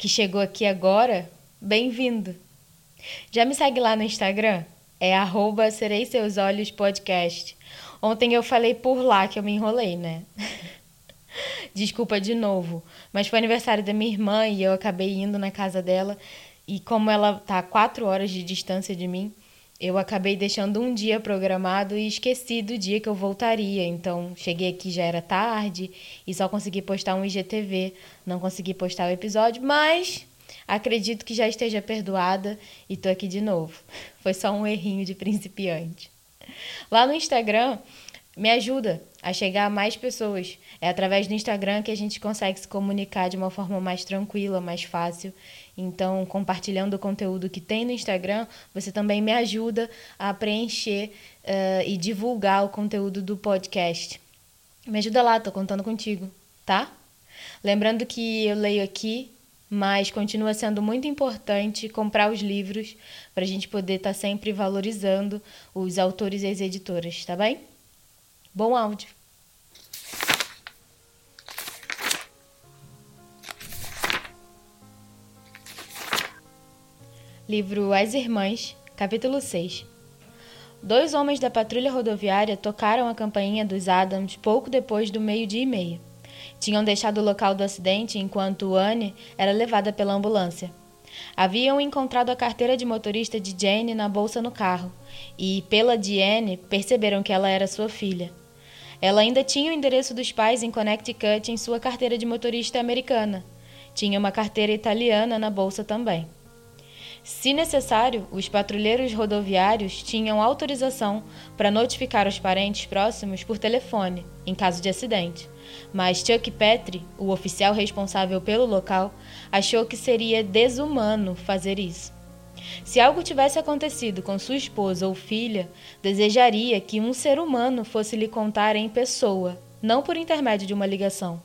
que chegou aqui agora, bem-vindo! Já me segue lá no Instagram? É arroba Serei Seus Olhos Podcast. Ontem eu falei por lá que eu me enrolei, né? Desculpa de novo, mas foi aniversário da minha irmã e eu acabei indo na casa dela. E como ela tá a quatro horas de distância de mim, eu acabei deixando um dia programado e esqueci do dia que eu voltaria. Então, cheguei aqui já era tarde e só consegui postar um IGTV. Não consegui postar o episódio, mas acredito que já esteja perdoada e tô aqui de novo. Foi só um errinho de principiante. Lá no Instagram, me ajuda a chegar a mais pessoas. É através do Instagram que a gente consegue se comunicar de uma forma mais tranquila, mais fácil. Então, compartilhando o conteúdo que tem no Instagram, você também me ajuda a preencher uh, e divulgar o conteúdo do podcast. Me ajuda lá, tô contando contigo, tá? Lembrando que eu leio aqui, mas continua sendo muito importante comprar os livros para a gente poder estar tá sempre valorizando os autores e as editoras, tá bem? Bom áudio! Livro As Irmãs, capítulo 6 Dois homens da patrulha rodoviária tocaram a campainha dos Adams pouco depois do meio-dia e meia. Tinham deixado o local do acidente enquanto Anne era levada pela ambulância. Haviam encontrado a carteira de motorista de Jane na bolsa no carro e, pela de Anne, perceberam que ela era sua filha. Ela ainda tinha o endereço dos pais em Connecticut em sua carteira de motorista americana. Tinha uma carteira italiana na bolsa também. Se necessário, os patrulheiros rodoviários tinham autorização para notificar os parentes próximos por telefone, em caso de acidente. Mas Chuck Petrie, o oficial responsável pelo local, achou que seria desumano fazer isso. Se algo tivesse acontecido com sua esposa ou filha, desejaria que um ser humano fosse lhe contar em pessoa, não por intermédio de uma ligação.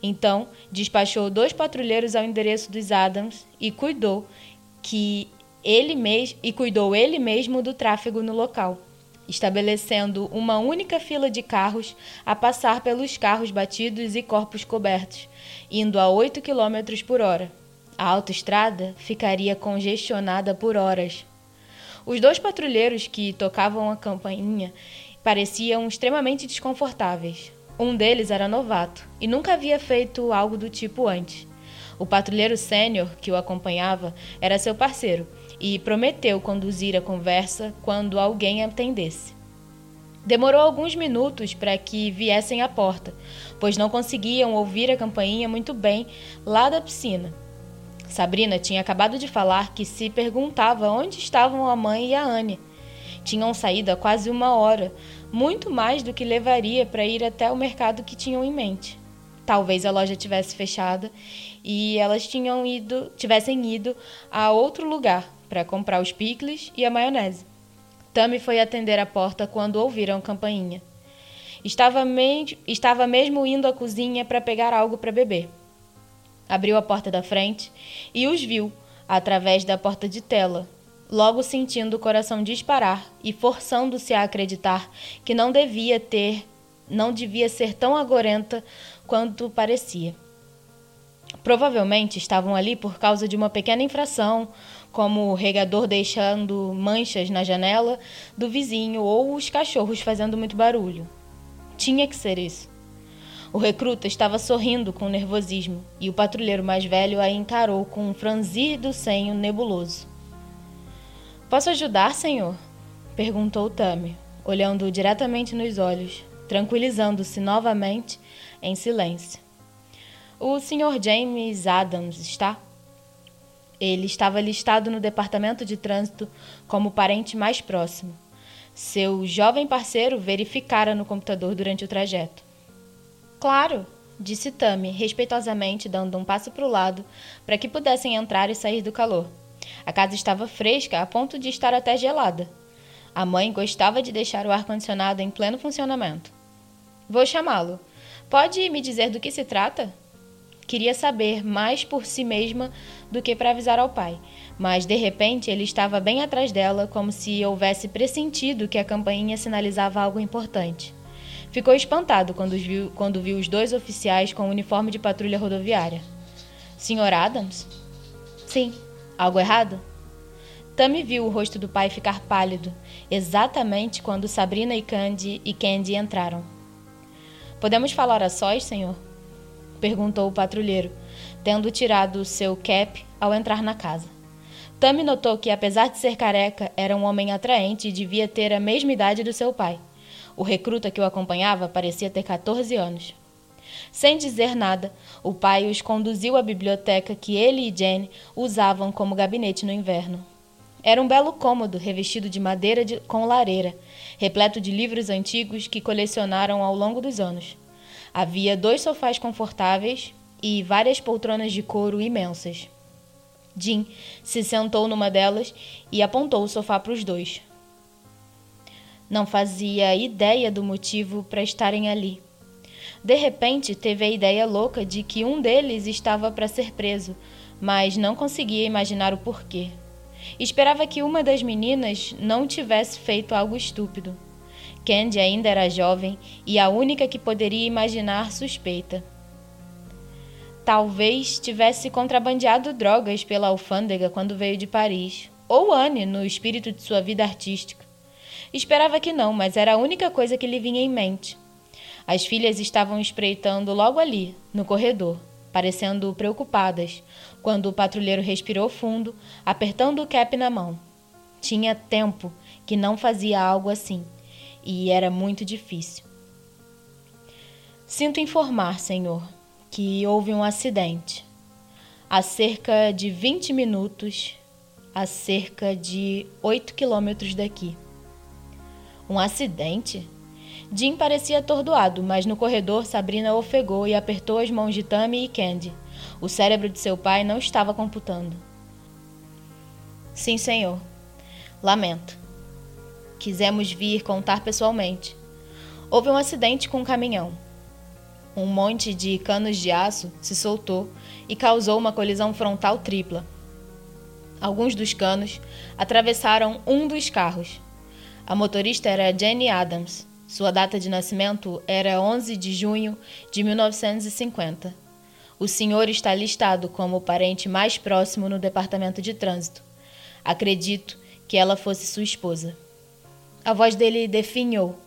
Então, despachou dois patrulheiros ao endereço dos Adams e cuidou que ele mesmo e cuidou ele mesmo do tráfego no local, estabelecendo uma única fila de carros a passar pelos carros batidos e corpos cobertos, indo a 8 km por hora. A autoestrada ficaria congestionada por horas. Os dois patrulheiros que tocavam a campainha pareciam extremamente desconfortáveis. Um deles era novato e nunca havia feito algo do tipo antes. O patrulheiro sênior que o acompanhava era seu parceiro e prometeu conduzir a conversa quando alguém atendesse. Demorou alguns minutos para que viessem à porta, pois não conseguiam ouvir a campainha muito bem lá da piscina. Sabrina tinha acabado de falar que se perguntava onde estavam a mãe e a Anne. Tinham saído há quase uma hora, muito mais do que levaria para ir até o mercado que tinham em mente. Talvez a loja tivesse fechada e elas tinham ido, tivessem ido a outro lugar para comprar os picles e a maionese. Tammy foi atender a porta quando ouviram a campainha. Estava, me... estava mesmo indo à cozinha para pegar algo para beber abriu a porta da frente e os viu através da porta de tela, logo sentindo o coração disparar e forçando-se a acreditar que não devia ter, não devia ser tão agorenta quanto parecia. Provavelmente estavam ali por causa de uma pequena infração, como o regador deixando manchas na janela do vizinho ou os cachorros fazendo muito barulho. Tinha que ser isso. O recruta estava sorrindo com nervosismo e o patrulheiro mais velho a encarou com um franzir do senho nebuloso. Posso ajudar, senhor? perguntou Tami, olhando diretamente nos olhos, tranquilizando-se novamente em silêncio. O Sr. James Adams está? Ele estava listado no departamento de trânsito como parente mais próximo. Seu jovem parceiro verificara no computador durante o trajeto. Claro, disse Tami, respeitosamente dando um passo para o lado para que pudessem entrar e sair do calor. A casa estava fresca, a ponto de estar até gelada. A mãe gostava de deixar o ar-condicionado em pleno funcionamento. Vou chamá-lo. Pode me dizer do que se trata? Queria saber mais por si mesma do que para avisar ao pai, mas de repente ele estava bem atrás dela, como se houvesse pressentido que a campainha sinalizava algo importante. Ficou espantado quando viu, quando viu os dois oficiais com o uniforme de patrulha rodoviária. Senhor Adams? Sim. Algo errado? Tammy viu o rosto do pai ficar pálido, exatamente quando Sabrina e Candy e Candy entraram. Podemos falar a sós, senhor? Perguntou o patrulheiro, tendo tirado seu cap ao entrar na casa. Tammy notou que, apesar de ser careca, era um homem atraente e devia ter a mesma idade do seu pai. O recruta que o acompanhava parecia ter 14 anos. Sem dizer nada, o pai os conduziu à biblioteca que ele e Jane usavam como gabinete no inverno. Era um belo cômodo revestido de madeira de, com lareira, repleto de livros antigos que colecionaram ao longo dos anos. Havia dois sofás confortáveis e várias poltronas de couro imensas. Jim se sentou numa delas e apontou o sofá para os dois. Não fazia ideia do motivo para estarem ali. De repente, teve a ideia louca de que um deles estava para ser preso, mas não conseguia imaginar o porquê. Esperava que uma das meninas não tivesse feito algo estúpido. Candy ainda era jovem e a única que poderia imaginar suspeita. Talvez tivesse contrabandeado drogas pela alfândega quando veio de Paris, ou Anne no espírito de sua vida artística. Esperava que não, mas era a única coisa que lhe vinha em mente. As filhas estavam espreitando logo ali, no corredor, parecendo preocupadas, quando o patrulheiro respirou fundo, apertando o cap na mão. Tinha tempo que não fazia algo assim, e era muito difícil. Sinto informar, senhor, que houve um acidente. Há cerca de 20 minutos, a cerca de 8 quilômetros daqui. Um acidente? Jim parecia atordoado, mas no corredor Sabrina ofegou e apertou as mãos de Tammy e Candy. O cérebro de seu pai não estava computando. Sim, senhor. Lamento. Quisemos vir contar pessoalmente. Houve um acidente com um caminhão. Um monte de canos de aço se soltou e causou uma colisão frontal tripla. Alguns dos canos atravessaram um dos carros. A motorista era Jenny Adams. Sua data de nascimento era 11 de junho de 1950. O senhor está listado como o parente mais próximo no departamento de trânsito. Acredito que ela fosse sua esposa. A voz dele definhou.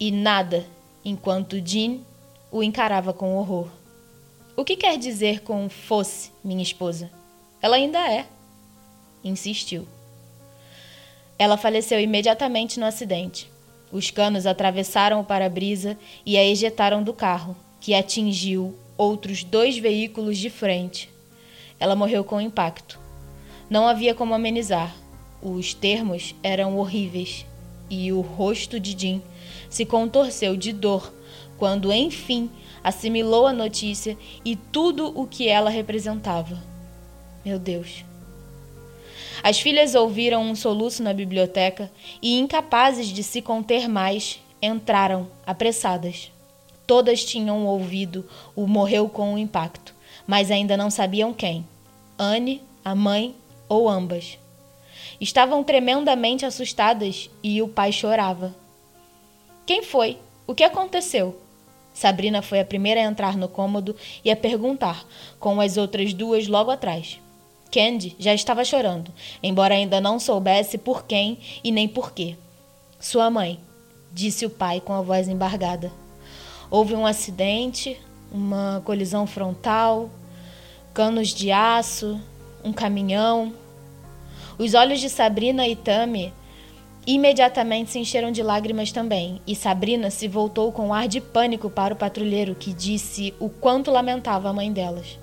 E nada, enquanto Jean o encarava com horror. O que quer dizer com fosse minha esposa? Ela ainda é. Insistiu. Ela faleceu imediatamente no acidente. Os canos atravessaram o para-brisa e a ejetaram do carro, que atingiu outros dois veículos de frente. Ela morreu com impacto. Não havia como amenizar. Os termos eram horríveis e o rosto de Jim se contorceu de dor quando, enfim, assimilou a notícia e tudo o que ela representava. Meu Deus, as filhas ouviram um soluço na biblioteca e, incapazes de se conter mais, entraram, apressadas. Todas tinham ouvido o morreu com o impacto, mas ainda não sabiam quem: Anne, a mãe ou ambas. Estavam tremendamente assustadas e o pai chorava. Quem foi? O que aconteceu? Sabrina foi a primeira a entrar no cômodo e a perguntar, com as outras duas logo atrás. Candy já estava chorando, embora ainda não soubesse por quem e nem por quê. Sua mãe, disse o pai com a voz embargada. Houve um acidente, uma colisão frontal, canos de aço, um caminhão. Os olhos de Sabrina e Tami imediatamente se encheram de lágrimas também, e Sabrina se voltou com um ar de pânico para o patrulheiro, que disse o quanto lamentava a mãe delas.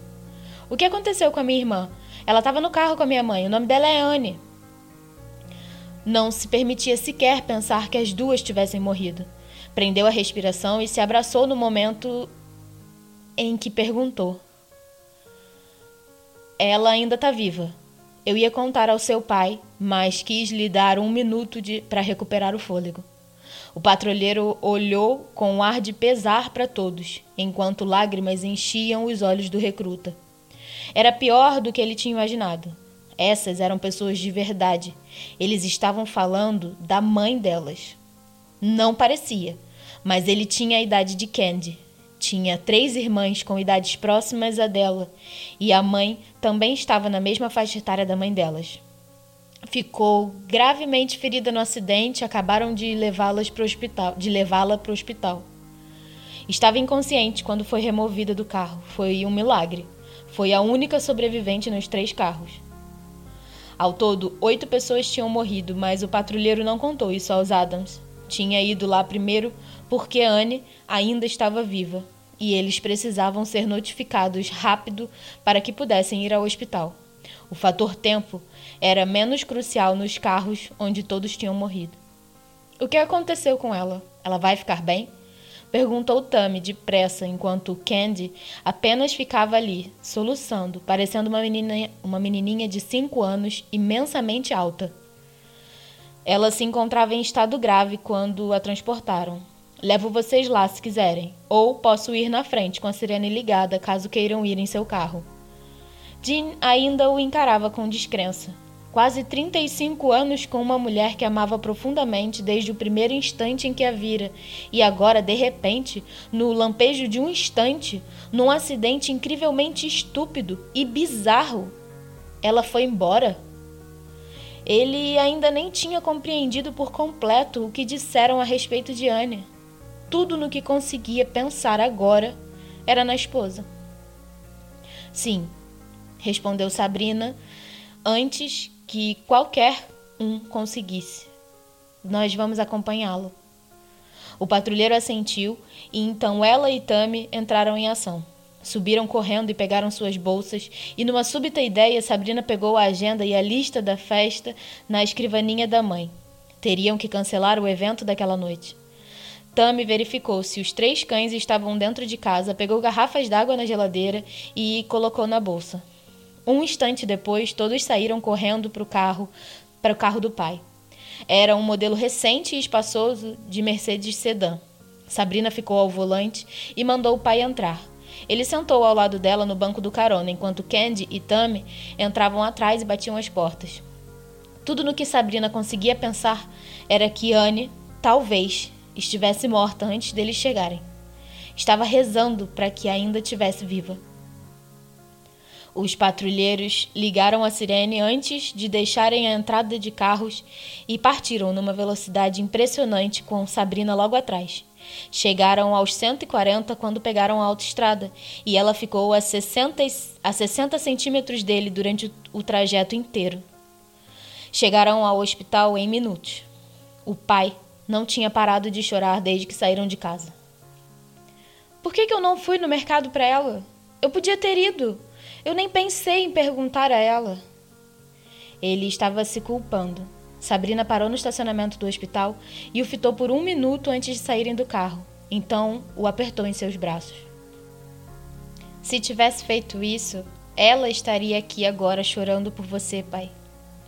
O que aconteceu com a minha irmã? Ela estava no carro com a minha mãe. O nome dela é Anne. Não se permitia sequer pensar que as duas tivessem morrido. Prendeu a respiração e se abraçou no momento em que perguntou: Ela ainda está viva. Eu ia contar ao seu pai, mas quis lhe dar um minuto para recuperar o fôlego. O patrulheiro olhou com um ar de pesar para todos, enquanto lágrimas enchiam os olhos do recruta. Era pior do que ele tinha imaginado. Essas eram pessoas de verdade. Eles estavam falando da mãe delas. Não parecia, mas ele tinha a idade de Candy. Tinha três irmãs com idades próximas à dela, e a mãe também estava na mesma faixa etária da mãe delas. Ficou gravemente ferida no acidente, acabaram de levá-las para o hospital, de levá-la para o hospital. Estava inconsciente quando foi removida do carro. Foi um milagre. Foi a única sobrevivente nos três carros. Ao todo, oito pessoas tinham morrido, mas o patrulheiro não contou isso aos Adams. Tinha ido lá primeiro porque Anne ainda estava viva e eles precisavam ser notificados rápido para que pudessem ir ao hospital. O fator tempo era menos crucial nos carros onde todos tinham morrido. O que aconteceu com ela? Ela vai ficar bem? Perguntou Tammy depressa, enquanto Candy apenas ficava ali, soluçando, parecendo uma, menina, uma menininha de cinco anos, imensamente alta. Ela se encontrava em estado grave quando a transportaram. Levo vocês lá se quiserem, ou posso ir na frente com a sirene ligada caso queiram ir em seu carro. Jean ainda o encarava com descrença. Quase 35 anos com uma mulher que amava profundamente desde o primeiro instante em que a vira, e agora, de repente, no lampejo de um instante, num acidente incrivelmente estúpido e bizarro, ela foi embora. Ele ainda nem tinha compreendido por completo o que disseram a respeito de Anne. Tudo no que conseguia pensar agora era na esposa. Sim, respondeu Sabrina, antes que qualquer um conseguisse. Nós vamos acompanhá-lo. O patrulheiro assentiu e então ela e Tami entraram em ação. Subiram correndo e pegaram suas bolsas, e numa súbita ideia, Sabrina pegou a agenda e a lista da festa na escrivaninha da mãe. Teriam que cancelar o evento daquela noite. Tami verificou se os três cães estavam dentro de casa, pegou garrafas d'água na geladeira e colocou na bolsa. Um instante depois, todos saíram correndo para o carro, para o carro do pai. Era um modelo recente e espaçoso de Mercedes sedã. Sabrina ficou ao volante e mandou o pai entrar. Ele sentou ao lado dela no banco do carona, enquanto Candy e Tammy entravam atrás e batiam as portas. Tudo no que Sabrina conseguia pensar era que Anne, talvez, estivesse morta antes deles chegarem. Estava rezando para que ainda tivesse viva. Os patrulheiros ligaram a sirene antes de deixarem a entrada de carros e partiram numa velocidade impressionante com Sabrina logo atrás. Chegaram aos 140 quando pegaram a autoestrada e ela ficou a 60, a 60 centímetros dele durante o trajeto inteiro. Chegaram ao hospital em minutos. O pai não tinha parado de chorar desde que saíram de casa. Por que, que eu não fui no mercado para ela? Eu podia ter ido. Eu nem pensei em perguntar a ela. Ele estava se culpando. Sabrina parou no estacionamento do hospital e o fitou por um minuto antes de saírem do carro. Então o apertou em seus braços. Se tivesse feito isso, ela estaria aqui agora chorando por você, pai.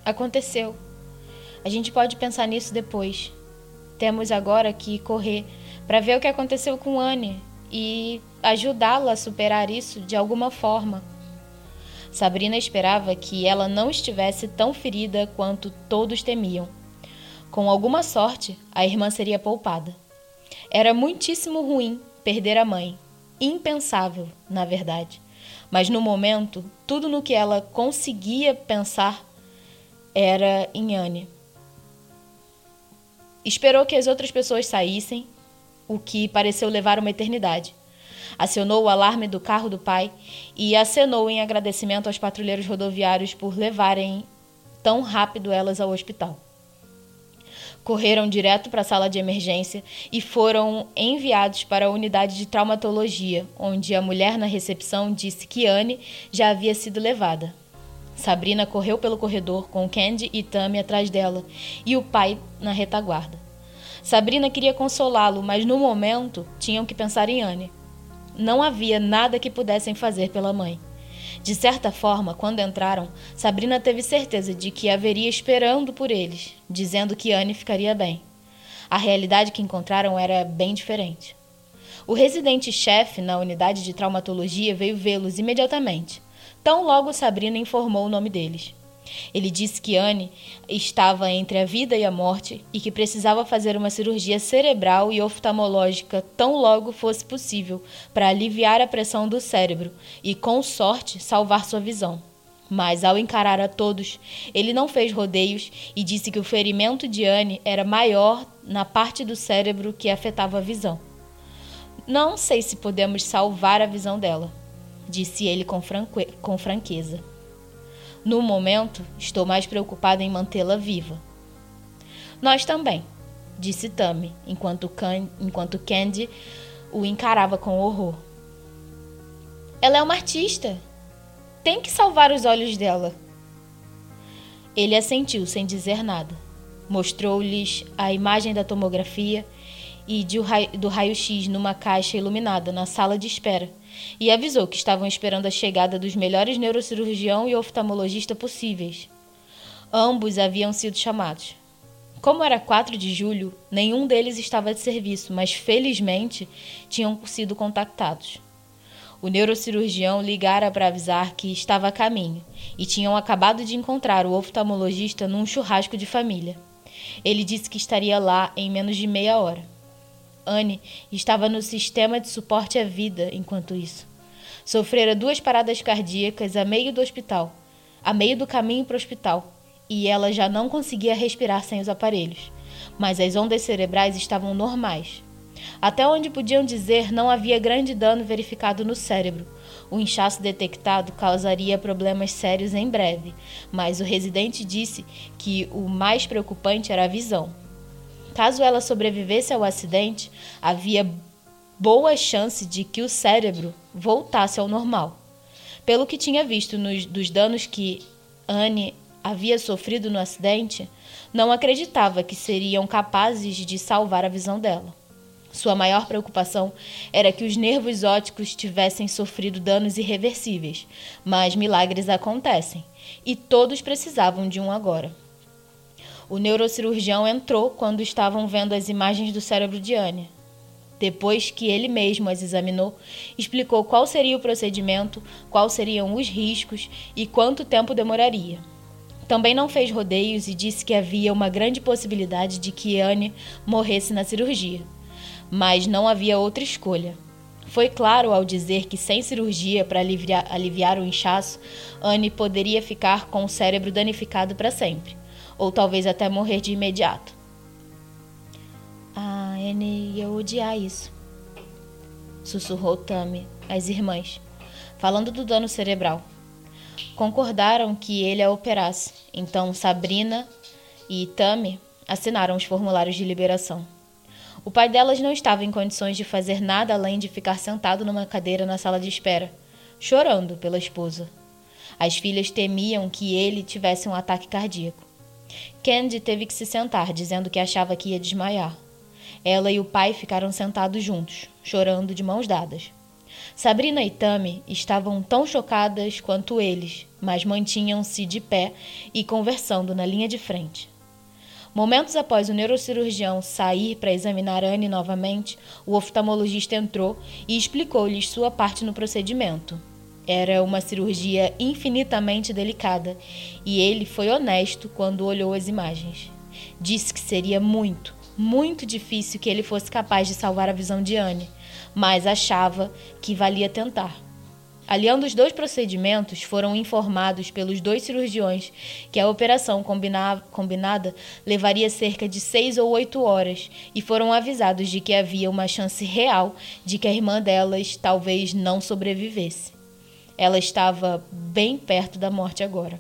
Aconteceu. A gente pode pensar nisso depois. Temos agora que correr para ver o que aconteceu com Anne e ajudá-la a superar isso de alguma forma. Sabrina esperava que ela não estivesse tão ferida quanto todos temiam. Com alguma sorte, a irmã seria poupada. Era muitíssimo ruim perder a mãe. Impensável, na verdade. Mas no momento, tudo no que ela conseguia pensar era em Anne. Esperou que as outras pessoas saíssem, o que pareceu levar uma eternidade. Acionou o alarme do carro do pai e acenou em agradecimento aos patrulheiros rodoviários por levarem tão rápido elas ao hospital. Correram direto para a sala de emergência e foram enviados para a unidade de traumatologia, onde a mulher na recepção disse que Anne já havia sido levada. Sabrina correu pelo corredor com Candy e Tammy atrás dela e o pai na retaguarda. Sabrina queria consolá-lo, mas no momento tinham que pensar em Anne. Não havia nada que pudessem fazer pela mãe. De certa forma, quando entraram, Sabrina teve certeza de que haveria esperando por eles, dizendo que Anne ficaria bem. A realidade que encontraram era bem diferente. O residente-chefe na unidade de traumatologia veio vê-los imediatamente. Tão logo Sabrina informou o nome deles. Ele disse que Anne estava entre a vida e a morte e que precisava fazer uma cirurgia cerebral e oftalmológica tão logo fosse possível para aliviar a pressão do cérebro e, com sorte, salvar sua visão. Mas, ao encarar a todos, ele não fez rodeios e disse que o ferimento de Anne era maior na parte do cérebro que afetava a visão. Não sei se podemos salvar a visão dela, disse ele com, com franqueza. No momento, estou mais preocupada em mantê-la viva. Nós também, disse Tammy, enquanto, enquanto Candy o encarava com horror. Ela é uma artista. Tem que salvar os olhos dela. Ele assentiu sem dizer nada. Mostrou-lhes a imagem da tomografia e do raio-x numa caixa iluminada na sala de espera e avisou que estavam esperando a chegada dos melhores neurocirurgião e oftalmologista possíveis. Ambos haviam sido chamados. Como era 4 de julho, nenhum deles estava de serviço, mas felizmente tinham sido contactados. O neurocirurgião ligara para avisar que estava a caminho e tinham acabado de encontrar o oftalmologista num churrasco de família. Ele disse que estaria lá em menos de meia hora. Anne estava no sistema de suporte à vida enquanto isso. Sofrera duas paradas cardíacas a meio do hospital, a meio do caminho para o hospital, e ela já não conseguia respirar sem os aparelhos. Mas as ondas cerebrais estavam normais. Até onde podiam dizer, não havia grande dano verificado no cérebro. O inchaço detectado causaria problemas sérios em breve, mas o residente disse que o mais preocupante era a visão. Caso ela sobrevivesse ao acidente, havia boa chance de que o cérebro voltasse ao normal. Pelo que tinha visto nos, dos danos que Anne havia sofrido no acidente, não acreditava que seriam capazes de salvar a visão dela. Sua maior preocupação era que os nervos ópticos tivessem sofrido danos irreversíveis, mas milagres acontecem, e todos precisavam de um agora. O neurocirurgião entrou quando estavam vendo as imagens do cérebro de Anya. Depois que ele mesmo as examinou, explicou qual seria o procedimento, quais seriam os riscos e quanto tempo demoraria. Também não fez rodeios e disse que havia uma grande possibilidade de que Anne morresse na cirurgia. Mas não havia outra escolha. Foi claro ao dizer que sem cirurgia para aliviar, aliviar o inchaço, Anne poderia ficar com o cérebro danificado para sempre ou talvez até morrer de imediato. Ah, Anne ia odiar isso, sussurrou Tammy às irmãs, falando do dano cerebral. Concordaram que ele a operasse, então Sabrina e Tammy assinaram os formulários de liberação. O pai delas não estava em condições de fazer nada além de ficar sentado numa cadeira na sala de espera, chorando pela esposa. As filhas temiam que ele tivesse um ataque cardíaco. Candy teve que se sentar, dizendo que achava que ia desmaiar. Ela e o pai ficaram sentados juntos, chorando de mãos dadas. Sabrina e Tammy estavam tão chocadas quanto eles, mas mantinham-se de pé e conversando na linha de frente. Momentos após o neurocirurgião sair para examinar Anne novamente, o oftalmologista entrou e explicou-lhes sua parte no procedimento. Era uma cirurgia infinitamente delicada e ele foi honesto quando olhou as imagens. Disse que seria muito, muito difícil que ele fosse capaz de salvar a visão de Anne, mas achava que valia tentar. Aliando os dois procedimentos, foram informados pelos dois cirurgiões que a operação combinada levaria cerca de seis ou oito horas e foram avisados de que havia uma chance real de que a irmã delas talvez não sobrevivesse. Ela estava bem perto da morte agora.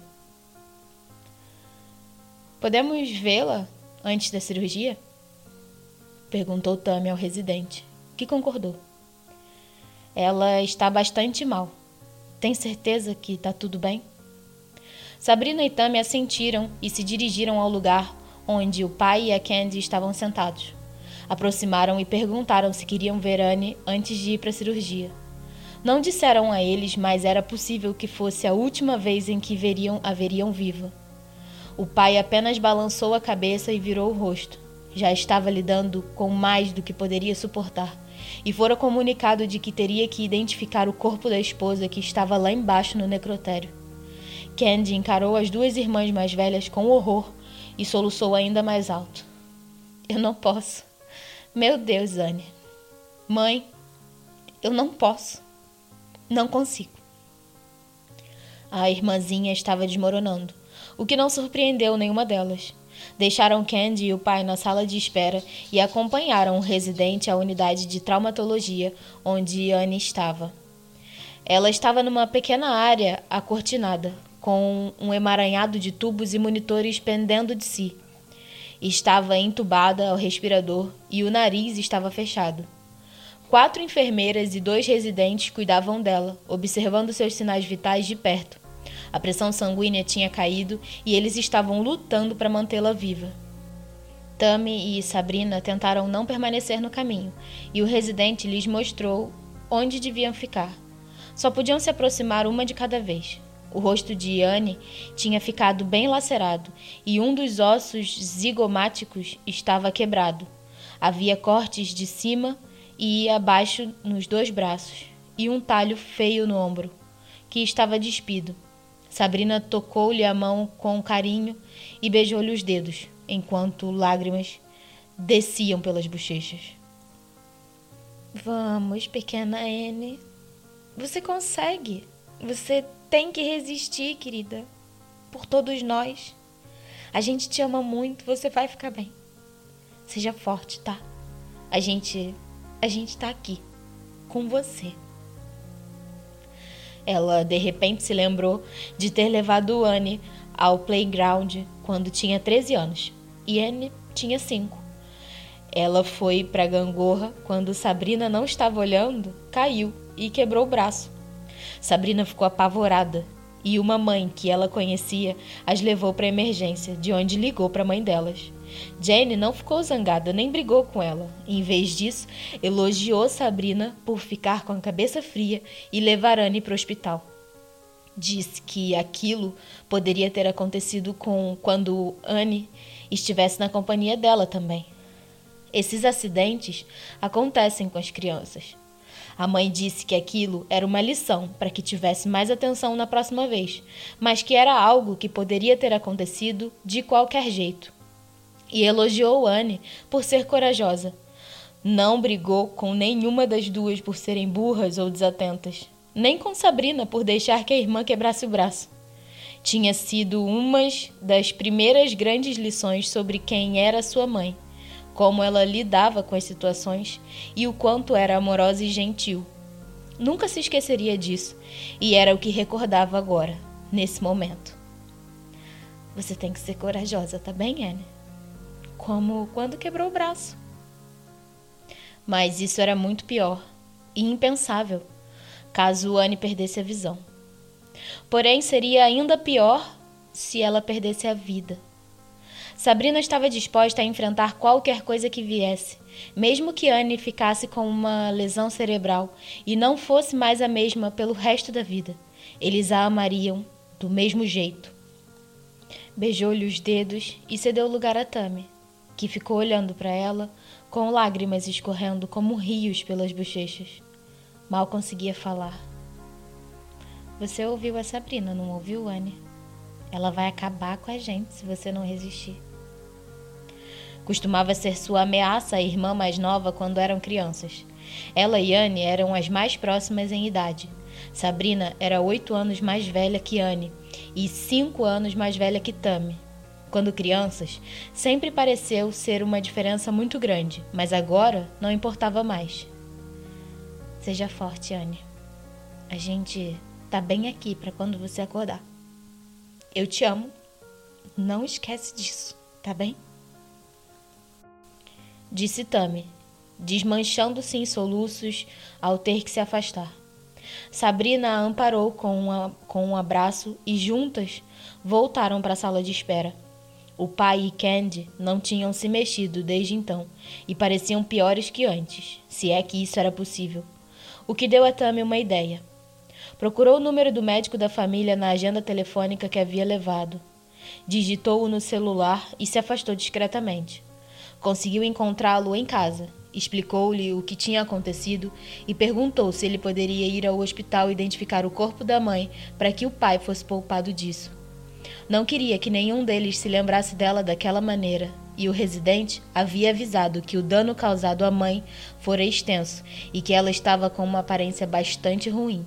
Podemos vê-la antes da cirurgia? Perguntou Tammy ao residente, que concordou. Ela está bastante mal. Tem certeza que está tudo bem? Sabrina e Tammy assentiram e se dirigiram ao lugar onde o pai e a Candy estavam sentados. Aproximaram e perguntaram se queriam ver Anne antes de ir para a cirurgia. Não disseram a eles, mas era possível que fosse a última vez em que veriam a veriam viva. O pai apenas balançou a cabeça e virou o rosto. Já estava lidando com mais do que poderia suportar, e fora comunicado de que teria que identificar o corpo da esposa que estava lá embaixo no necrotério. Candy encarou as duas irmãs mais velhas com horror e soluçou ainda mais alto. Eu não posso. Meu Deus, Anne. Mãe, eu não posso. Não consigo. A irmãzinha estava desmoronando, o que não surpreendeu nenhuma delas. Deixaram Candy e o pai na sala de espera e acompanharam o residente à unidade de traumatologia onde Anne estava. Ela estava numa pequena área acortinada, com um emaranhado de tubos e monitores pendendo de si. Estava entubada ao respirador e o nariz estava fechado. Quatro enfermeiras e dois residentes cuidavam dela, observando seus sinais vitais de perto. A pressão sanguínea tinha caído e eles estavam lutando para mantê-la viva. Tammy e Sabrina tentaram não permanecer no caminho, e o residente lhes mostrou onde deviam ficar. Só podiam se aproximar uma de cada vez. O rosto de Anne tinha ficado bem lacerado e um dos ossos zigomáticos estava quebrado. Havia cortes de cima e abaixo nos dois braços e um talho feio no ombro, que estava despido. Sabrina tocou-lhe a mão com carinho e beijou-lhe os dedos, enquanto lágrimas desciam pelas bochechas. Vamos, pequena Anne. Você consegue. Você tem que resistir, querida. Por todos nós. A gente te ama muito, você vai ficar bem. Seja forte, tá? A gente a gente tá aqui com você. Ela de repente se lembrou de ter levado Anne ao playground quando tinha 13 anos e Anne tinha 5. Ela foi para gangorra quando Sabrina não estava olhando, caiu e quebrou o braço. Sabrina ficou apavorada e uma mãe que ela conhecia as levou para emergência, de onde ligou para a mãe delas. Jane não ficou zangada nem brigou com ela. Em vez disso, elogiou Sabrina por ficar com a cabeça fria e levar Anne para o hospital. Disse que aquilo poderia ter acontecido com quando Anne estivesse na companhia dela também. Esses acidentes acontecem com as crianças. A mãe disse que aquilo era uma lição para que tivesse mais atenção na próxima vez, mas que era algo que poderia ter acontecido de qualquer jeito. E elogiou Anne por ser corajosa. Não brigou com nenhuma das duas por serem burras ou desatentas, nem com Sabrina por deixar que a irmã quebrasse o braço. Tinha sido uma das primeiras grandes lições sobre quem era sua mãe como ela lidava com as situações e o quanto era amorosa e gentil. Nunca se esqueceria disso, e era o que recordava agora, nesse momento. Você tem que ser corajosa, tá bem, Anne? Como quando quebrou o braço. Mas isso era muito pior e impensável, caso Anne perdesse a visão. Porém, seria ainda pior se ela perdesse a vida. Sabrina estava disposta a enfrentar qualquer coisa que viesse, mesmo que Anne ficasse com uma lesão cerebral e não fosse mais a mesma pelo resto da vida. Eles a amariam do mesmo jeito. Beijou-lhe os dedos e cedeu lugar a Tami, que ficou olhando para ela com lágrimas escorrendo como rios pelas bochechas. Mal conseguia falar. Você ouviu a Sabrina, não ouviu, Anne? Ela vai acabar com a gente se você não resistir. Costumava ser sua ameaça a irmã mais nova quando eram crianças. Ela e Anne eram as mais próximas em idade. Sabrina era oito anos mais velha que Anne e cinco anos mais velha que Tammy. Quando crianças, sempre pareceu ser uma diferença muito grande, mas agora não importava mais. Seja forte, Anne. A gente tá bem aqui para quando você acordar. Eu te amo. Não esquece disso, tá bem? disse Tami, desmanchando-se em soluços ao ter que se afastar. Sabrina a amparou com, uma, com um abraço e juntas voltaram para a sala de espera. O pai e Candy não tinham se mexido desde então e pareciam piores que antes, se é que isso era possível. o que deu a Tammy uma ideia. Procurou o número do médico da família na agenda telefônica que havia levado. Digitou-o no celular e se afastou discretamente. Conseguiu encontrá-lo em casa. Explicou-lhe o que tinha acontecido e perguntou se ele poderia ir ao hospital identificar o corpo da mãe para que o pai fosse poupado disso. Não queria que nenhum deles se lembrasse dela daquela maneira, e o residente havia avisado que o dano causado à mãe fora extenso e que ela estava com uma aparência bastante ruim.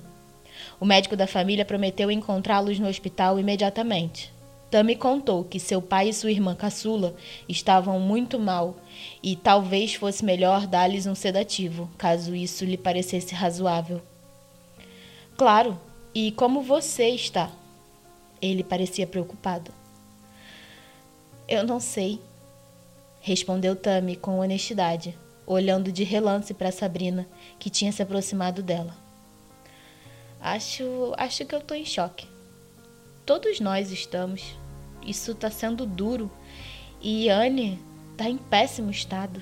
O médico da família prometeu encontrá-los no hospital imediatamente. Tami contou que seu pai e sua irmã caçula estavam muito mal e talvez fosse melhor dar-lhes um sedativo, caso isso lhe parecesse razoável. Claro, e como você está? Ele parecia preocupado. Eu não sei, respondeu Tami com honestidade, olhando de relance para Sabrina, que tinha se aproximado dela. Acho, acho que eu estou em choque. Todos nós estamos. Isso está sendo duro. E Anne está em péssimo estado.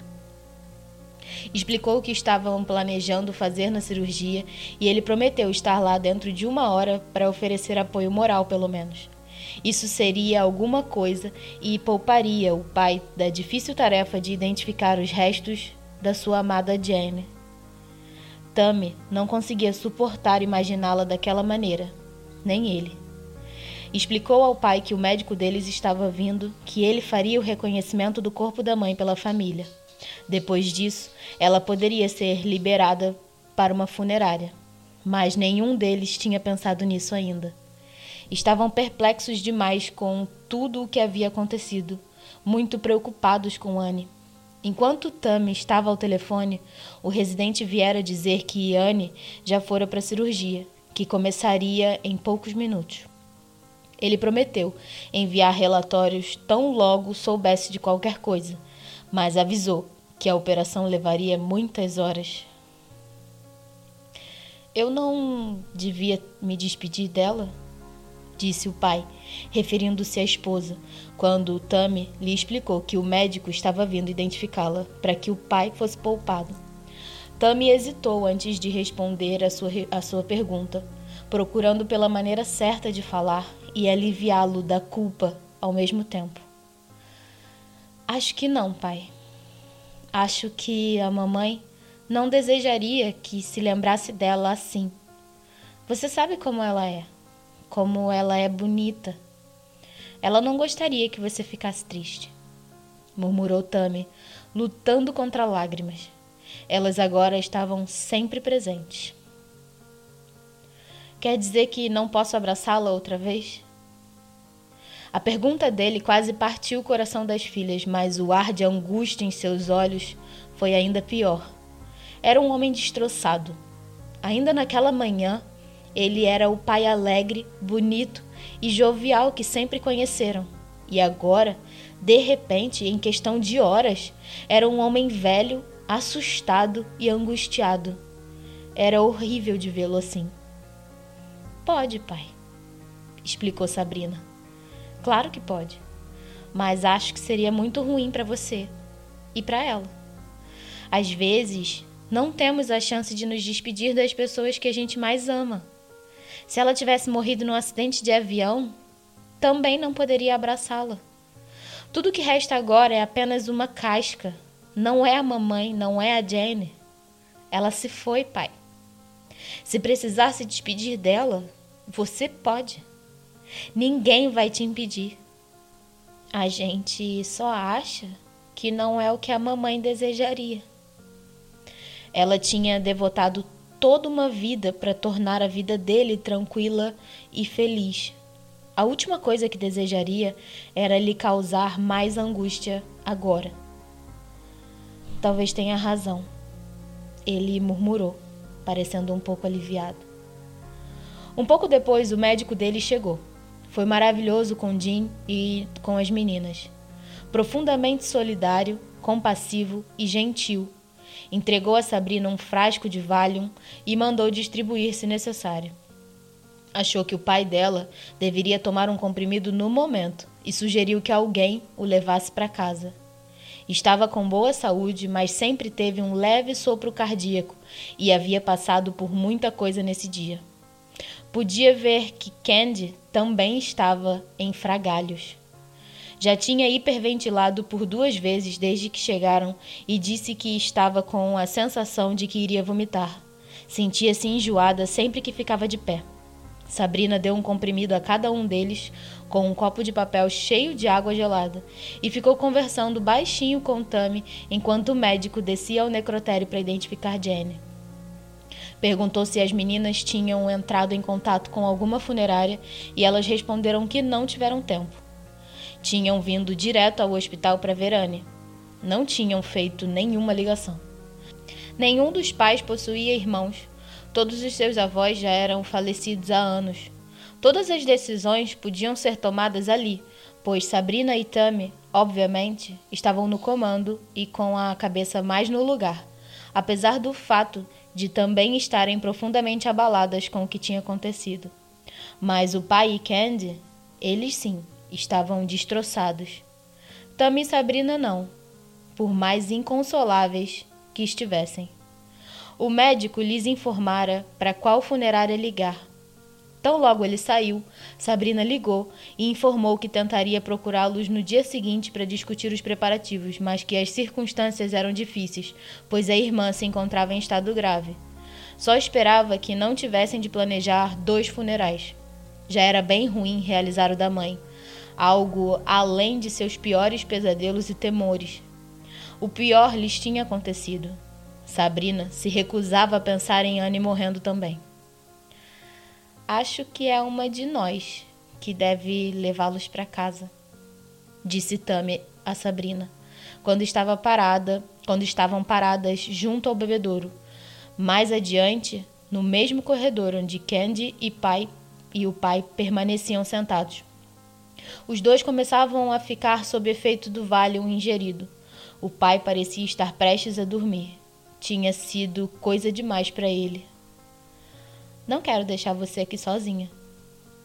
Explicou o que estavam planejando fazer na cirurgia e ele prometeu estar lá dentro de uma hora para oferecer apoio moral, pelo menos. Isso seria alguma coisa e pouparia o pai da difícil tarefa de identificar os restos da sua amada Jane. Tammy não conseguia suportar imaginá-la daquela maneira, nem ele. Explicou ao pai que o médico deles estava vindo, que ele faria o reconhecimento do corpo da mãe pela família. Depois disso, ela poderia ser liberada para uma funerária. Mas nenhum deles tinha pensado nisso ainda. Estavam perplexos demais com tudo o que havia acontecido, muito preocupados com Anne. Enquanto Tammy estava ao telefone, o residente viera dizer que Anne já fora para a cirurgia, que começaria em poucos minutos. Ele prometeu enviar relatórios tão logo soubesse de qualquer coisa, mas avisou que a operação levaria muitas horas. Eu não devia me despedir dela? disse o pai, referindo-se à esposa, quando Tami lhe explicou que o médico estava vindo identificá-la para que o pai fosse poupado. Tami hesitou antes de responder a sua, a sua pergunta, procurando pela maneira certa de falar e aliviá-lo da culpa ao mesmo tempo. Acho que não, pai. Acho que a mamãe não desejaria que se lembrasse dela assim. Você sabe como ela é, como ela é bonita. Ela não gostaria que você ficasse triste, murmurou Tami, lutando contra lágrimas. Elas agora estavam sempre presentes. Quer dizer que não posso abraçá-la outra vez? A pergunta dele quase partiu o coração das filhas, mas o ar de angústia em seus olhos foi ainda pior. Era um homem destroçado. Ainda naquela manhã, ele era o pai alegre, bonito e jovial que sempre conheceram. E agora, de repente, em questão de horas, era um homem velho, assustado e angustiado. Era horrível de vê-lo assim. Pode, pai, explicou Sabrina. Claro que pode. Mas acho que seria muito ruim para você e para ela. Às vezes, não temos a chance de nos despedir das pessoas que a gente mais ama. Se ela tivesse morrido num acidente de avião, também não poderia abraçá-la. Tudo que resta agora é apenas uma casca. Não é a mamãe, não é a Jane. Ela se foi, pai. Se precisar se despedir dela, você pode. Ninguém vai te impedir. A gente só acha que não é o que a mamãe desejaria. Ela tinha devotado toda uma vida para tornar a vida dele tranquila e feliz. A última coisa que desejaria era lhe causar mais angústia agora. Talvez tenha razão, ele murmurou parecendo um pouco aliviado. Um pouco depois, o médico dele chegou. Foi maravilhoso com Jim e com as meninas. Profundamente solidário, compassivo e gentil. Entregou a Sabrina um frasco de Valium e mandou distribuir se necessário. Achou que o pai dela deveria tomar um comprimido no momento e sugeriu que alguém o levasse para casa. Estava com boa saúde, mas sempre teve um leve sopro cardíaco e havia passado por muita coisa nesse dia. Podia ver que Candy também estava em fragalhos. Já tinha hiperventilado por duas vezes desde que chegaram e disse que estava com a sensação de que iria vomitar. Sentia-se enjoada sempre que ficava de pé. Sabrina deu um comprimido a cada um deles com um copo de papel cheio de água gelada e ficou conversando baixinho com Tami enquanto o médico descia ao necrotério para identificar Jenny. Perguntou se as meninas tinham entrado em contato com alguma funerária e elas responderam que não tiveram tempo. Tinham vindo direto ao hospital para ver Anne. Não tinham feito nenhuma ligação. Nenhum dos pais possuía irmãos, Todos os seus avós já eram falecidos há anos. Todas as decisões podiam ser tomadas ali, pois Sabrina e Tami, obviamente, estavam no comando e com a cabeça mais no lugar, apesar do fato de também estarem profundamente abaladas com o que tinha acontecido. Mas o pai e Candy, eles sim, estavam destroçados. Tami e Sabrina não, por mais inconsoláveis que estivessem. O médico lhes informara para qual funerária ligar. Tão logo ele saiu, Sabrina ligou e informou que tentaria procurá-los no dia seguinte para discutir os preparativos, mas que as circunstâncias eram difíceis, pois a irmã se encontrava em estado grave. Só esperava que não tivessem de planejar dois funerais. Já era bem ruim realizar o da mãe, algo além de seus piores pesadelos e temores. O pior lhes tinha acontecido. Sabrina se recusava a pensar em Anne morrendo também. Acho que é uma de nós que deve levá-los para casa, disse Tami a Sabrina, quando estava parada, quando estavam paradas junto ao bebedouro, mais adiante, no mesmo corredor onde Candy e pai e o pai permaneciam sentados. Os dois começavam a ficar sob efeito do Valium ingerido. O pai parecia estar prestes a dormir tinha sido coisa demais para ele. Não quero deixar você aqui sozinha,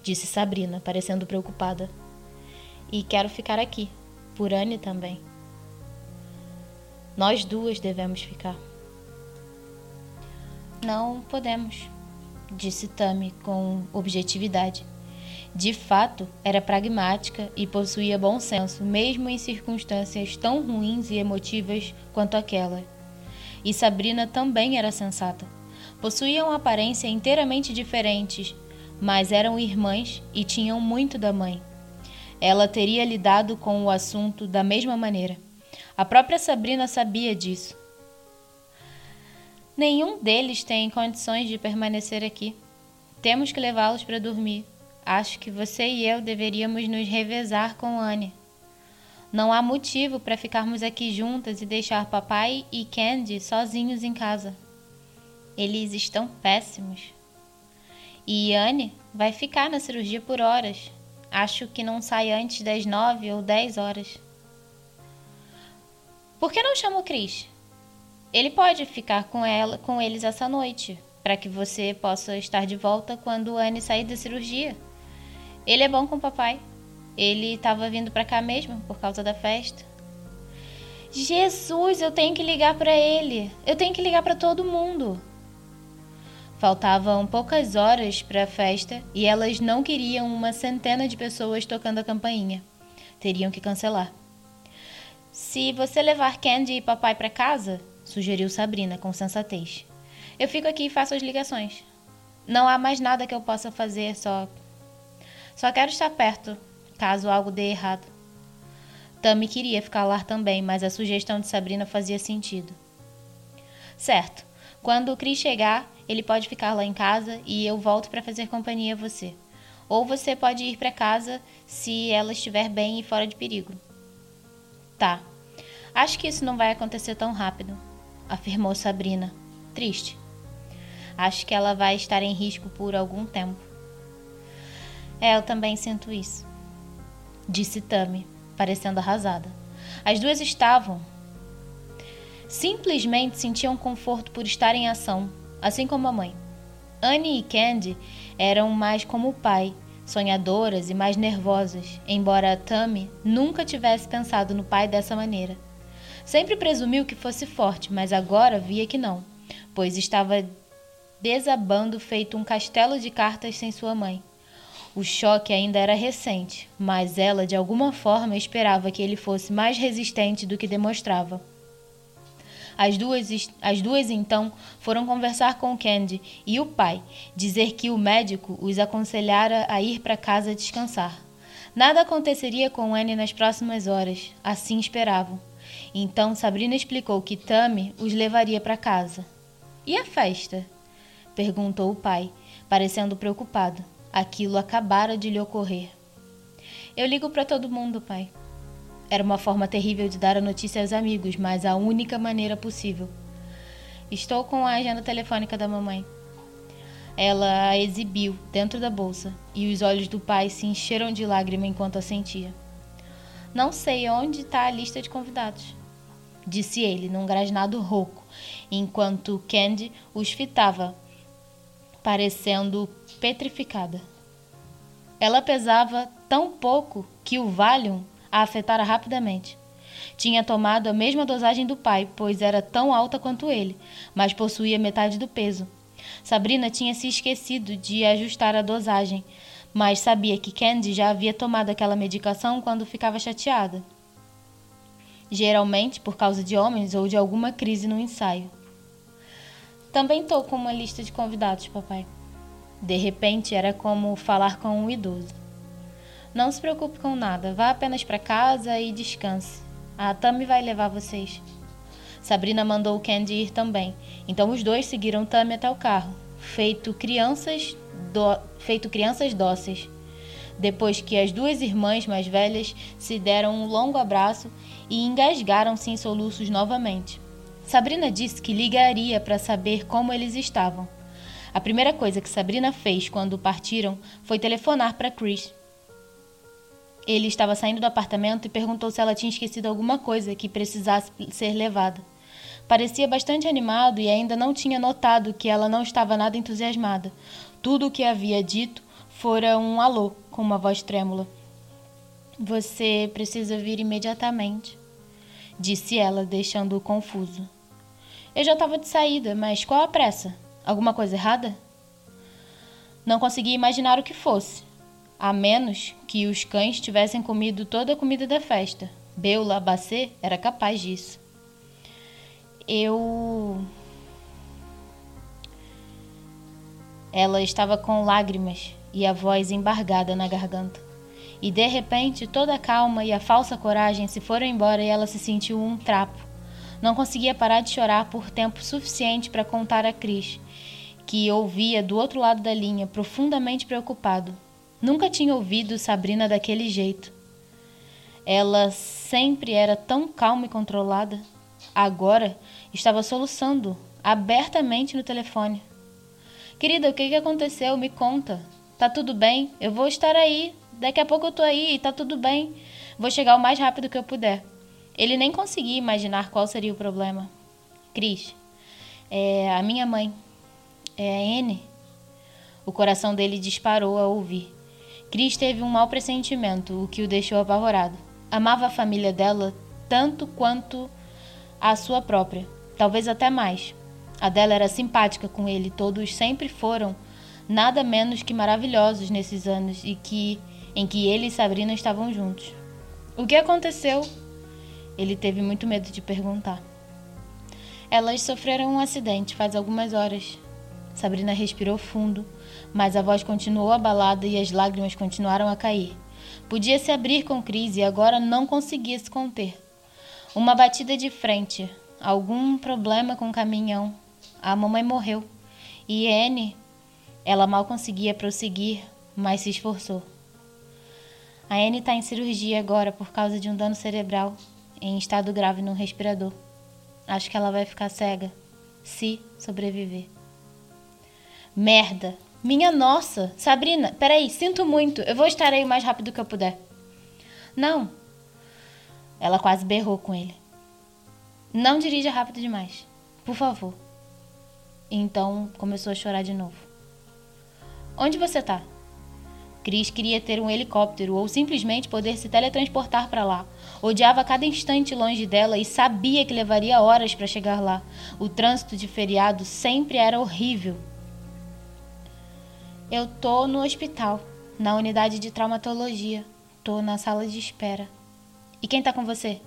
disse Sabrina, parecendo preocupada. E quero ficar aqui, por Anne também. Nós duas devemos ficar. Não podemos, disse Tami com objetividade. De fato, era pragmática e possuía bom senso, mesmo em circunstâncias tão ruins e emotivas quanto aquela. E Sabrina também era sensata. Possuíam aparência inteiramente diferentes, mas eram irmãs e tinham muito da mãe. Ela teria lidado com o assunto da mesma maneira. A própria Sabrina sabia disso. Nenhum deles tem condições de permanecer aqui. Temos que levá-los para dormir. Acho que você e eu deveríamos nos revezar com Anne. Não há motivo para ficarmos aqui juntas e deixar papai e Candy sozinhos em casa. Eles estão péssimos. E Anne vai ficar na cirurgia por horas. Acho que não sai antes das nove ou dez horas. Por que não chama o Chris? Ele pode ficar com ela, com eles essa noite, para que você possa estar de volta quando Anne sair da cirurgia. Ele é bom com o papai. Ele estava vindo para cá mesmo por causa da festa. Jesus, eu tenho que ligar para ele. Eu tenho que ligar para todo mundo. Faltavam poucas horas para a festa e elas não queriam uma centena de pessoas tocando a campainha. Teriam que cancelar. Se você levar Candy e papai para casa, sugeriu Sabrina com sensatez. Eu fico aqui e faço as ligações. Não há mais nada que eu possa fazer, só. Só quero estar perto caso algo dê errado. Tammy queria ficar lá também, mas a sugestão de Sabrina fazia sentido. Certo. Quando o Chris chegar, ele pode ficar lá em casa e eu volto para fazer companhia a você. Ou você pode ir para casa se ela estiver bem e fora de perigo. Tá. Acho que isso não vai acontecer tão rápido, afirmou Sabrina, triste. Acho que ela vai estar em risco por algum tempo. É, eu também sinto isso disse Tami, parecendo arrasada. As duas estavam. Simplesmente sentiam conforto por estar em ação, assim como a mãe. Annie e Candy eram mais como o pai, sonhadoras e mais nervosas, embora Tami nunca tivesse pensado no pai dessa maneira. Sempre presumiu que fosse forte, mas agora via que não, pois estava desabando feito um castelo de cartas sem sua mãe. O choque ainda era recente, mas ela de alguma forma esperava que ele fosse mais resistente do que demonstrava. As duas, as duas então foram conversar com Candy e o pai, dizer que o médico os aconselhara a ir para casa descansar. Nada aconteceria com Anne nas próximas horas, assim esperavam. Então Sabrina explicou que Tammy os levaria para casa. E a festa? perguntou o pai, parecendo preocupado. Aquilo acabara de lhe ocorrer. Eu ligo para todo mundo, pai. Era uma forma terrível de dar a notícia aos amigos, mas a única maneira possível. Estou com a agenda telefônica da mamãe. Ela a exibiu dentro da bolsa e os olhos do pai se encheram de lágrima enquanto a sentia. Não sei onde está a lista de convidados, disse ele num grasnado rouco, enquanto Candy os fitava, parecendo petrificada. Ela pesava tão pouco que o Valium a afetara rapidamente. Tinha tomado a mesma dosagem do pai, pois era tão alta quanto ele, mas possuía metade do peso. Sabrina tinha se esquecido de ajustar a dosagem, mas sabia que Candy já havia tomado aquela medicação quando ficava chateada. Geralmente por causa de homens ou de alguma crise no ensaio. Também estou com uma lista de convidados, papai. De repente era como falar com um idoso. Não se preocupe com nada, vá apenas para casa e descanse. A Tammy vai levar vocês. Sabrina mandou o Candy ir também, então os dois seguiram Tammy até o carro, feito crianças, do... feito crianças dóceis. Depois que as duas irmãs mais velhas se deram um longo abraço e engasgaram-se em soluços novamente. Sabrina disse que ligaria para saber como eles estavam. A primeira coisa que Sabrina fez quando partiram foi telefonar para Chris ele estava saindo do apartamento e perguntou se ela tinha esquecido alguma coisa que precisasse ser levada. Parecia bastante animado e ainda não tinha notado que ela não estava nada entusiasmada. Tudo o que havia dito fora um alô, com uma voz trêmula. Você precisa vir imediatamente, disse ela, deixando-o confuso. Eu já estava de saída, mas qual a pressa? Alguma coisa errada? Não conseguia imaginar o que fosse a menos que os cães tivessem comido toda a comida da festa. Beula Bacê era capaz disso. Eu. Ela estava com lágrimas e a voz embargada na garganta. E de repente toda a calma e a falsa coragem se foram embora e ela se sentiu um trapo. Não conseguia parar de chorar por tempo suficiente para contar a Cris, que ouvia do outro lado da linha, profundamente preocupado. Nunca tinha ouvido Sabrina daquele jeito. Ela sempre era tão calma e controlada. Agora estava soluçando abertamente no telefone. Querida, o que, aconteceu? Me conta. Tá tudo bem? Eu vou estar aí. Daqui a pouco eu tô aí e tá tudo bem. Vou chegar o mais rápido que eu puder. Ele nem conseguia imaginar qual seria o problema. Cris, é a minha mãe. É a Anne. O coração dele disparou ao ouvir. Cris teve um mau pressentimento, o que o deixou apavorado. Amava a família dela tanto quanto a sua própria, talvez até mais. A dela era simpática com ele, todos sempre foram nada menos que maravilhosos nesses anos e que em que ele e Sabrina estavam juntos. O que aconteceu? Ele teve muito medo de perguntar. Elas sofreram um acidente faz algumas horas. Sabrina respirou fundo mas a voz continuou abalada e as lágrimas continuaram a cair. Podia se abrir com crise e agora não conseguia se conter. Uma batida de frente, algum problema com o caminhão. A mamãe morreu. E Anne, ela mal conseguia prosseguir, mas se esforçou. A Anne está em cirurgia agora por causa de um dano cerebral, em estado grave no respirador. Acho que ela vai ficar cega, se sobreviver. Merda! Minha nossa, Sabrina, peraí, sinto muito, eu vou estar aí o mais rápido que eu puder. Não. Ela quase berrou com ele. Não dirija rápido demais, por favor. Então começou a chorar de novo. Onde você tá? Chris queria ter um helicóptero ou simplesmente poder se teletransportar para lá. Odiava cada instante longe dela e sabia que levaria horas para chegar lá. O trânsito de feriado sempre era horrível. Eu tô no hospital, na unidade de traumatologia. Tô na sala de espera. E quem tá com você?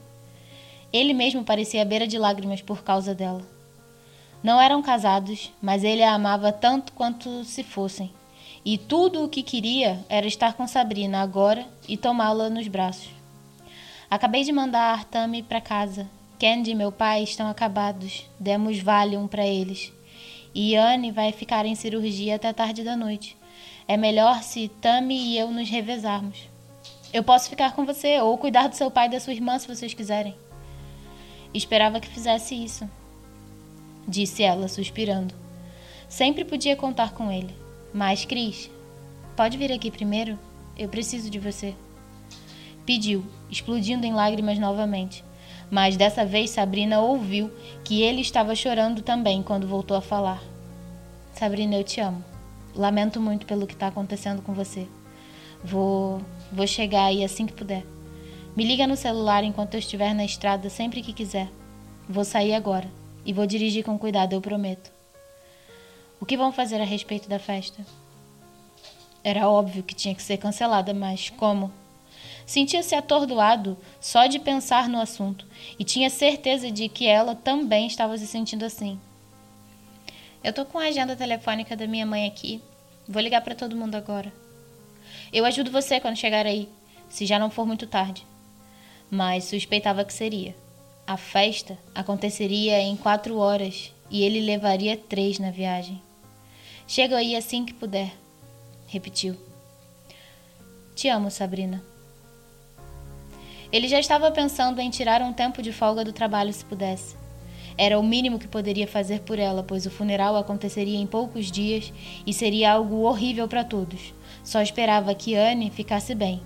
Ele mesmo parecia à beira de lágrimas por causa dela. Não eram casados, mas ele a amava tanto quanto se fossem. E tudo o que queria era estar com Sabrina agora e tomá-la nos braços. Acabei de mandar a Tami para casa. Candy e meu pai estão acabados. Demos Valium para eles. E Anne vai ficar em cirurgia até tarde da noite. É melhor se Tami e eu nos revezarmos. Eu posso ficar com você ou cuidar do seu pai e da sua irmã se vocês quiserem. Esperava que fizesse isso, disse ela, suspirando. Sempre podia contar com ele. Mas, Cris, pode vir aqui primeiro? Eu preciso de você. Pediu, explodindo em lágrimas novamente. Mas dessa vez Sabrina ouviu que ele estava chorando também quando voltou a falar. Sabrina, eu te amo. Lamento muito pelo que está acontecendo com você. Vou, vou chegar aí assim que puder. Me liga no celular enquanto eu estiver na estrada sempre que quiser. Vou sair agora e vou dirigir com cuidado, eu prometo. O que vão fazer a respeito da festa? Era óbvio que tinha que ser cancelada, mas como? Sentia-se atordoado só de pensar no assunto e tinha certeza de que ela também estava se sentindo assim. Eu tô com a agenda telefônica da minha mãe aqui. Vou ligar para todo mundo agora. Eu ajudo você quando chegar aí, se já não for muito tarde. Mas suspeitava que seria. A festa aconteceria em quatro horas e ele levaria três na viagem. Chega aí assim que puder, repetiu. Te amo, Sabrina. Ele já estava pensando em tirar um tempo de folga do trabalho se pudesse. Era o mínimo que poderia fazer por ela, pois o funeral aconteceria em poucos dias e seria algo horrível para todos. Só esperava que Anne ficasse bem.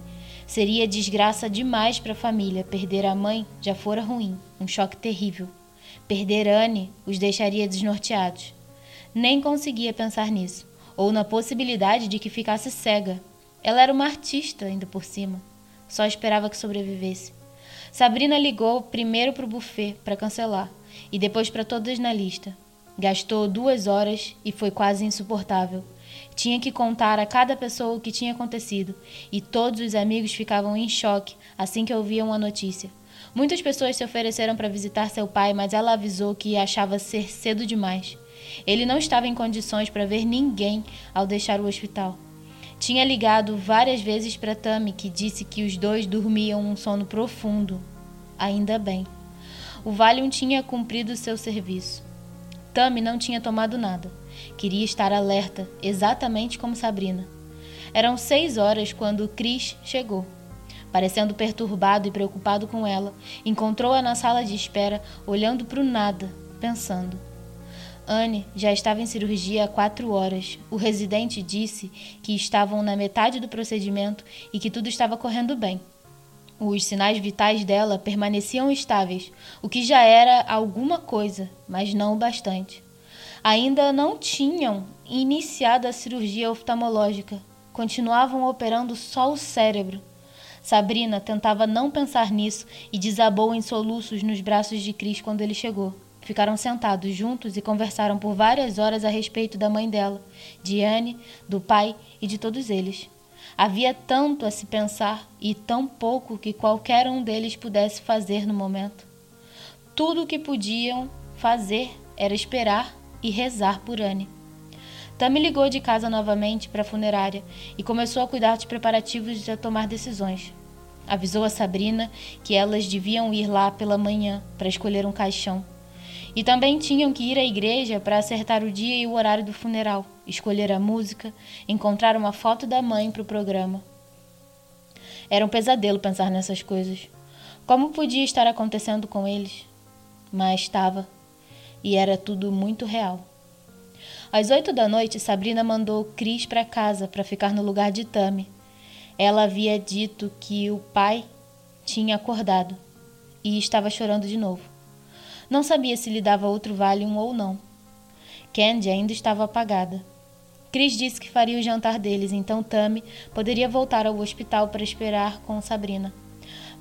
Seria desgraça demais para a família. Perder a mãe já fora ruim, um choque terrível. Perder Anne os deixaria desnorteados. Nem conseguia pensar nisso, ou na possibilidade de que ficasse cega. Ela era uma artista, ainda por cima. Só esperava que sobrevivesse. Sabrina ligou primeiro para o buffet para cancelar e depois para todas na lista. Gastou duas horas e foi quase insuportável. Tinha que contar a cada pessoa o que tinha acontecido e todos os amigos ficavam em choque assim que ouviam a notícia. Muitas pessoas se ofereceram para visitar seu pai, mas ela avisou que achava ser cedo demais. Ele não estava em condições para ver ninguém ao deixar o hospital. Tinha ligado várias vezes para Tami, que disse que os dois dormiam um sono profundo. Ainda bem. O Valium tinha cumprido seu serviço. Tami não tinha tomado nada. Queria estar alerta, exatamente como Sabrina. Eram seis horas quando Chris chegou. Parecendo perturbado e preocupado com ela, encontrou-a na sala de espera, olhando para o nada, pensando. Anne já estava em cirurgia há quatro horas. O residente disse que estavam na metade do procedimento e que tudo estava correndo bem. Os sinais vitais dela permaneciam estáveis, o que já era alguma coisa, mas não o bastante. Ainda não tinham iniciado a cirurgia oftalmológica, continuavam operando só o cérebro. Sabrina tentava não pensar nisso e desabou em soluços nos braços de Cris quando ele chegou. Ficaram sentados juntos e conversaram por várias horas a respeito da mãe dela, de Anne, do pai e de todos eles. Havia tanto a se pensar e tão pouco que qualquer um deles pudesse fazer no momento. Tudo o que podiam fazer era esperar e rezar por Anne. Tammy ligou de casa novamente para a funerária e começou a cuidar dos preparativos e a tomar decisões. Avisou a Sabrina que elas deviam ir lá pela manhã para escolher um caixão e também tinham que ir à igreja para acertar o dia e o horário do funeral, escolher a música, encontrar uma foto da mãe para o programa. Era um pesadelo pensar nessas coisas. Como podia estar acontecendo com eles? Mas estava. E era tudo muito real. Às oito da noite, Sabrina mandou Cris para casa para ficar no lugar de Tami. Ela havia dito que o pai tinha acordado e estava chorando de novo. Não sabia se lhe dava outro Valium ou não. Candy ainda estava apagada. Chris disse que faria o jantar deles, então Tammy poderia voltar ao hospital para esperar com Sabrina.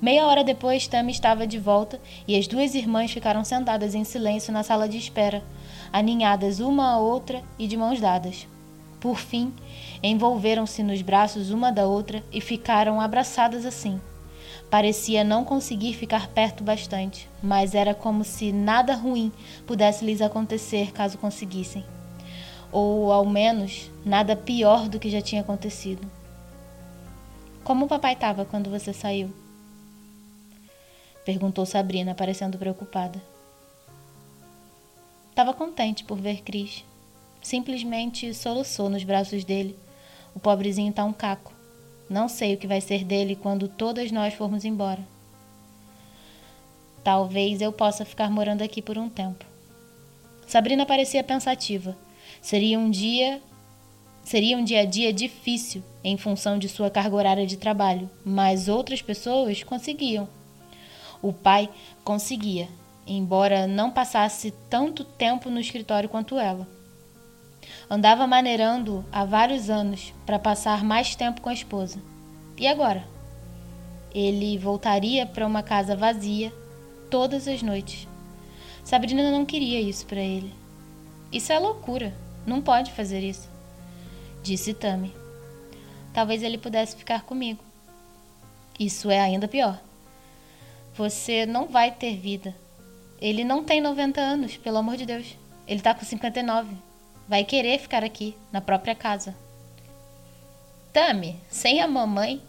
Meia hora depois, Tammy estava de volta e as duas irmãs ficaram sentadas em silêncio na sala de espera, aninhadas uma à outra e de mãos dadas. Por fim, envolveram-se nos braços uma da outra e ficaram abraçadas assim. Parecia não conseguir ficar perto bastante, mas era como se nada ruim pudesse lhes acontecer caso conseguissem ou ao menos nada pior do que já tinha acontecido. Como o papai estava quando você saiu? Perguntou Sabrina, parecendo preocupada. Estava contente por ver Cris. Simplesmente soluçou nos braços dele. O pobrezinho está um caco. Não sei o que vai ser dele quando todas nós formos embora. Talvez eu possa ficar morando aqui por um tempo. Sabrina parecia pensativa. Seria um dia seria um dia a dia difícil em função de sua carga horária de trabalho, mas outras pessoas conseguiam. O pai conseguia, embora não passasse tanto tempo no escritório quanto ela. Andava maneirando há vários anos para passar mais tempo com a esposa. E agora? Ele voltaria para uma casa vazia todas as noites. Sabrina não queria isso para ele. Isso é loucura. Não pode fazer isso, disse Tami. Talvez ele pudesse ficar comigo. Isso é ainda pior. Você não vai ter vida. Ele não tem 90 anos, pelo amor de Deus. Ele tá com 59. Vai querer ficar aqui, na própria casa. Tami, sem a mamãe,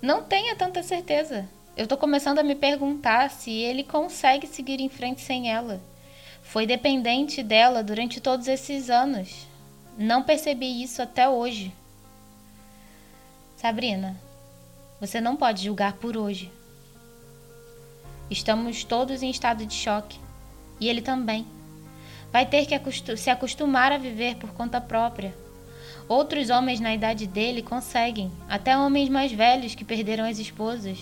não tenha tanta certeza. Eu tô começando a me perguntar se ele consegue seguir em frente sem ela. Foi dependente dela durante todos esses anos. Não percebi isso até hoje. Sabrina, você não pode julgar por hoje. Estamos todos em estado de choque. E ele também. Vai ter que se acostumar a viver por conta própria. Outros homens na idade dele conseguem, até homens mais velhos que perderam as esposas.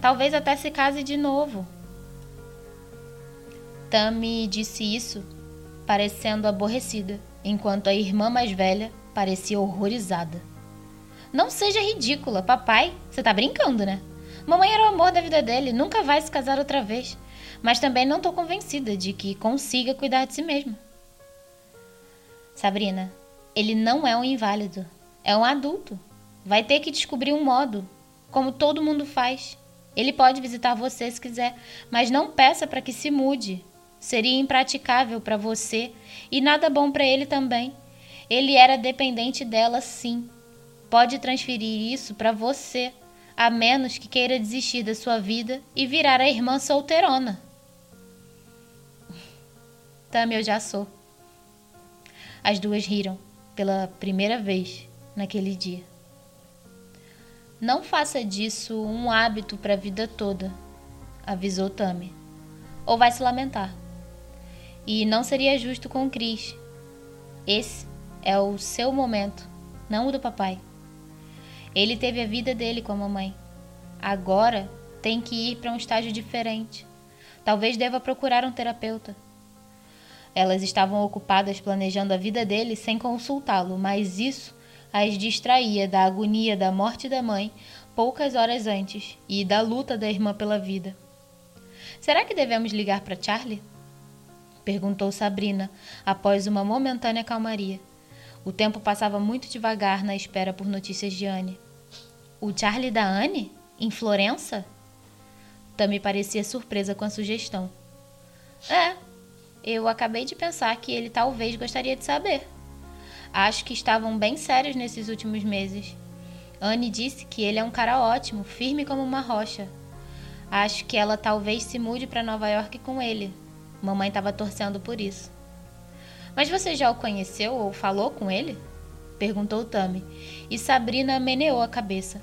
Talvez até se case de novo. Tami disse isso, parecendo aborrecida, enquanto a irmã mais velha parecia horrorizada. Não seja ridícula, papai. Você tá brincando, né? Mamãe era o amor da vida dele, nunca vai se casar outra vez. Mas também não tô convencida de que consiga cuidar de si mesmo. Sabrina, ele não é um inválido, é um adulto. Vai ter que descobrir um modo, como todo mundo faz. Ele pode visitar você se quiser, mas não peça para que se mude. Seria impraticável para você e nada bom para ele também. Ele era dependente dela, sim. Pode transferir isso para você, a menos que queira desistir da sua vida e virar a irmã solteirona. Também eu já sou. As duas riram pela primeira vez naquele dia. Não faça disso um hábito para a vida toda, avisou Tami. Ou vai se lamentar. E não seria justo com Cris. Esse é o seu momento, não o do papai. Ele teve a vida dele com a mamãe. Agora tem que ir para um estágio diferente. Talvez deva procurar um terapeuta. Elas estavam ocupadas planejando a vida dele sem consultá-lo, mas isso as distraía da agonia da morte da mãe poucas horas antes e da luta da irmã pela vida. Será que devemos ligar para Charlie? Perguntou Sabrina, após uma momentânea calmaria. O tempo passava muito devagar na espera por notícias de Anne. O Charlie da Anne? Em Florença? Tammy parecia surpresa com a sugestão. É, eu acabei de pensar que ele talvez gostaria de saber. Acho que estavam bem sérios nesses últimos meses. Anne disse que ele é um cara ótimo, firme como uma rocha. Acho que ela talvez se mude para Nova York com ele, Mamãe estava torcendo por isso. Mas você já o conheceu ou falou com ele? Perguntou Tami, e Sabrina meneou a cabeça.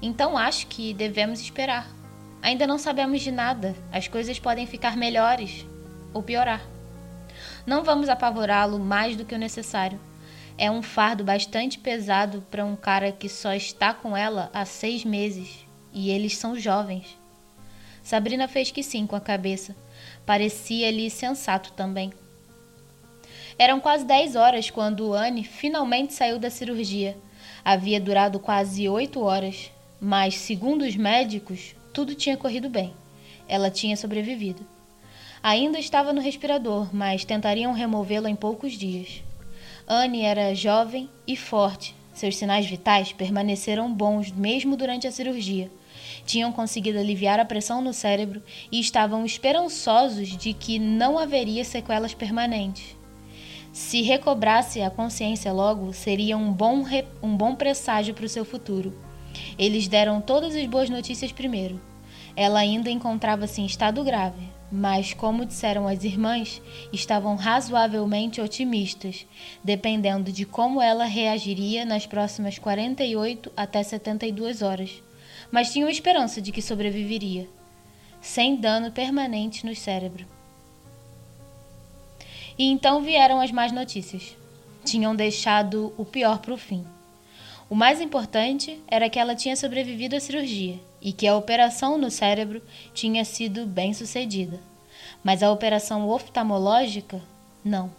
Então acho que devemos esperar. Ainda não sabemos de nada. As coisas podem ficar melhores ou piorar. Não vamos apavorá-lo mais do que o necessário. É um fardo bastante pesado para um cara que só está com ela há seis meses e eles são jovens. Sabrina fez que sim com a cabeça Parecia-lhe sensato também. Eram quase dez horas quando Anne finalmente saiu da cirurgia. Havia durado quase oito horas, mas, segundo os médicos, tudo tinha corrido bem. Ela tinha sobrevivido. Ainda estava no respirador, mas tentariam removê-lo em poucos dias. Anne era jovem e forte. Seus sinais vitais permaneceram bons mesmo durante a cirurgia. Tinham conseguido aliviar a pressão no cérebro e estavam esperançosos de que não haveria sequelas permanentes. Se recobrasse a consciência logo, seria um bom, um bom presságio para o seu futuro. Eles deram todas as boas notícias primeiro. Ela ainda encontrava-se em estado grave, mas, como disseram as irmãs, estavam razoavelmente otimistas, dependendo de como ela reagiria nas próximas 48 até 72 horas. Mas tinham esperança de que sobreviveria, sem dano permanente no cérebro. E então vieram as más notícias. Tinham deixado o pior para o fim. O mais importante era que ela tinha sobrevivido à cirurgia e que a operação no cérebro tinha sido bem sucedida. Mas a operação oftalmológica, não.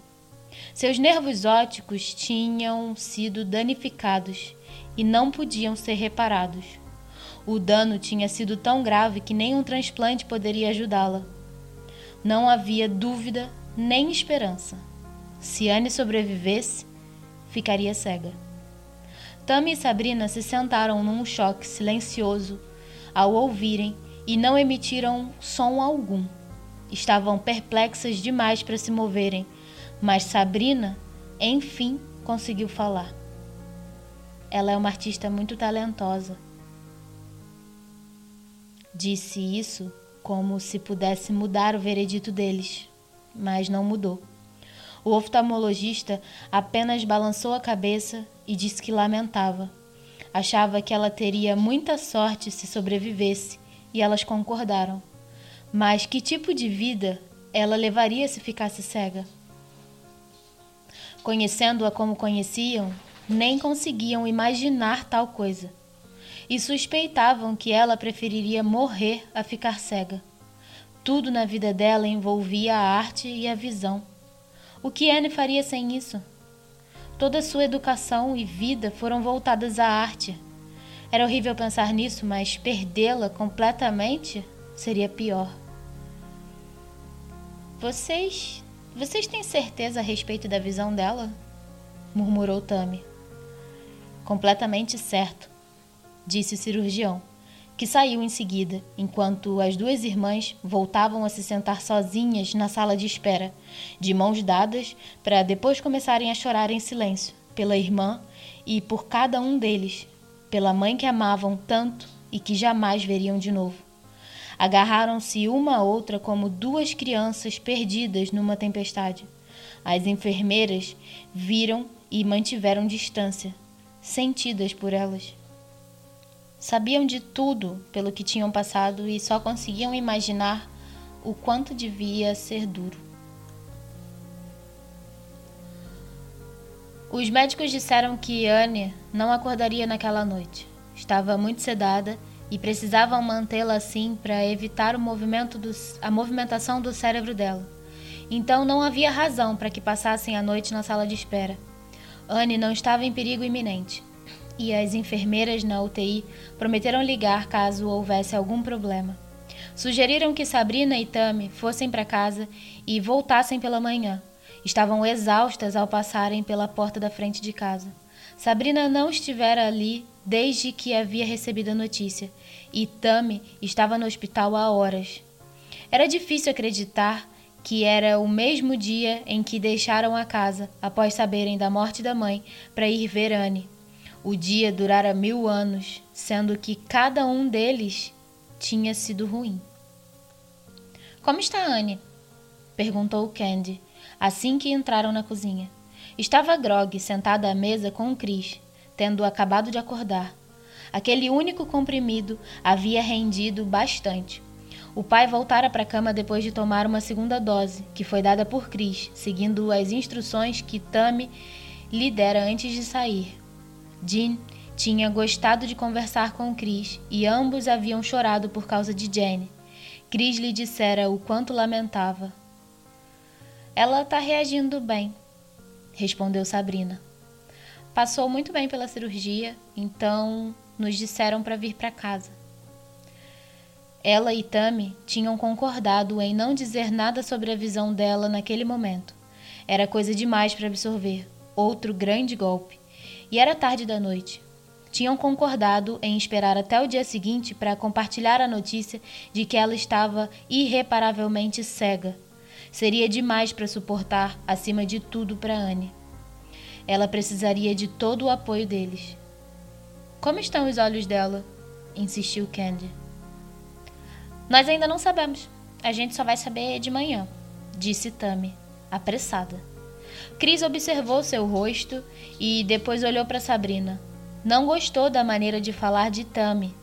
Seus nervos ópticos tinham sido danificados e não podiam ser reparados. O dano tinha sido tão grave que nem um transplante poderia ajudá-la. Não havia dúvida nem esperança. Se Anne sobrevivesse, ficaria cega. Tammy e Sabrina se sentaram num choque silencioso ao ouvirem e não emitiram som algum. Estavam perplexas demais para se moverem, mas Sabrina, enfim, conseguiu falar. Ela é uma artista muito talentosa. Disse isso como se pudesse mudar o veredito deles, mas não mudou. O oftalmologista apenas balançou a cabeça e disse que lamentava. Achava que ela teria muita sorte se sobrevivesse, e elas concordaram. Mas que tipo de vida ela levaria se ficasse cega? Conhecendo-a como conheciam, nem conseguiam imaginar tal coisa. E suspeitavam que ela preferiria morrer a ficar cega. Tudo na vida dela envolvia a arte e a visão. O que Anne faria sem isso? Toda sua educação e vida foram voltadas à arte. Era horrível pensar nisso, mas perdê-la completamente seria pior. Vocês. Vocês têm certeza a respeito da visão dela? murmurou Tami. Completamente certo, disse o cirurgião que saiu em seguida, enquanto as duas irmãs voltavam a se sentar sozinhas na sala de espera, de mãos dadas, para depois começarem a chorar em silêncio, pela irmã e por cada um deles, pela mãe que amavam tanto e que jamais veriam de novo. Agarraram-se uma a outra como duas crianças perdidas numa tempestade. As enfermeiras viram e mantiveram distância, sentidas por elas. Sabiam de tudo pelo que tinham passado e só conseguiam imaginar o quanto devia ser duro. Os médicos disseram que Anne não acordaria naquela noite. Estava muito sedada e precisavam mantê-la assim para evitar o movimento dos, a movimentação do cérebro dela. Então não havia razão para que passassem a noite na sala de espera. Anne não estava em perigo iminente e as enfermeiras na UTI prometeram ligar caso houvesse algum problema. Sugeriram que Sabrina e Tami fossem para casa e voltassem pela manhã. Estavam exaustas ao passarem pela porta da frente de casa. Sabrina não estivera ali desde que havia recebido a notícia, e Tami estava no hospital há horas. Era difícil acreditar que era o mesmo dia em que deixaram a casa após saberem da morte da mãe para ir ver Anne. O dia durara mil anos, sendo que cada um deles tinha sido ruim. Como está Anne? perguntou Candy, assim que entraram na cozinha. Estava Grog sentada à mesa com o Chris, tendo acabado de acordar. Aquele único comprimido havia rendido bastante. O pai voltara para a cama depois de tomar uma segunda dose, que foi dada por Chris, seguindo as instruções que Tammy lhe dera antes de sair. Jean tinha gostado de conversar com Chris e ambos haviam chorado por causa de Jane. Chris lhe dissera o quanto lamentava. Ela está reagindo bem, respondeu Sabrina. Passou muito bem pela cirurgia, então nos disseram para vir para casa. Ela e Tami tinham concordado em não dizer nada sobre a visão dela naquele momento. Era coisa demais para absorver, outro grande golpe. E era tarde da noite. Tinham concordado em esperar até o dia seguinte para compartilhar a notícia de que ela estava irreparavelmente cega. Seria demais para suportar, acima de tudo, para Anne. Ela precisaria de todo o apoio deles. Como estão os olhos dela? insistiu Candy. Nós ainda não sabemos. A gente só vai saber de manhã, disse Tami, apressada. Cris observou seu rosto e depois olhou para Sabrina. Não gostou da maneira de falar de Tami,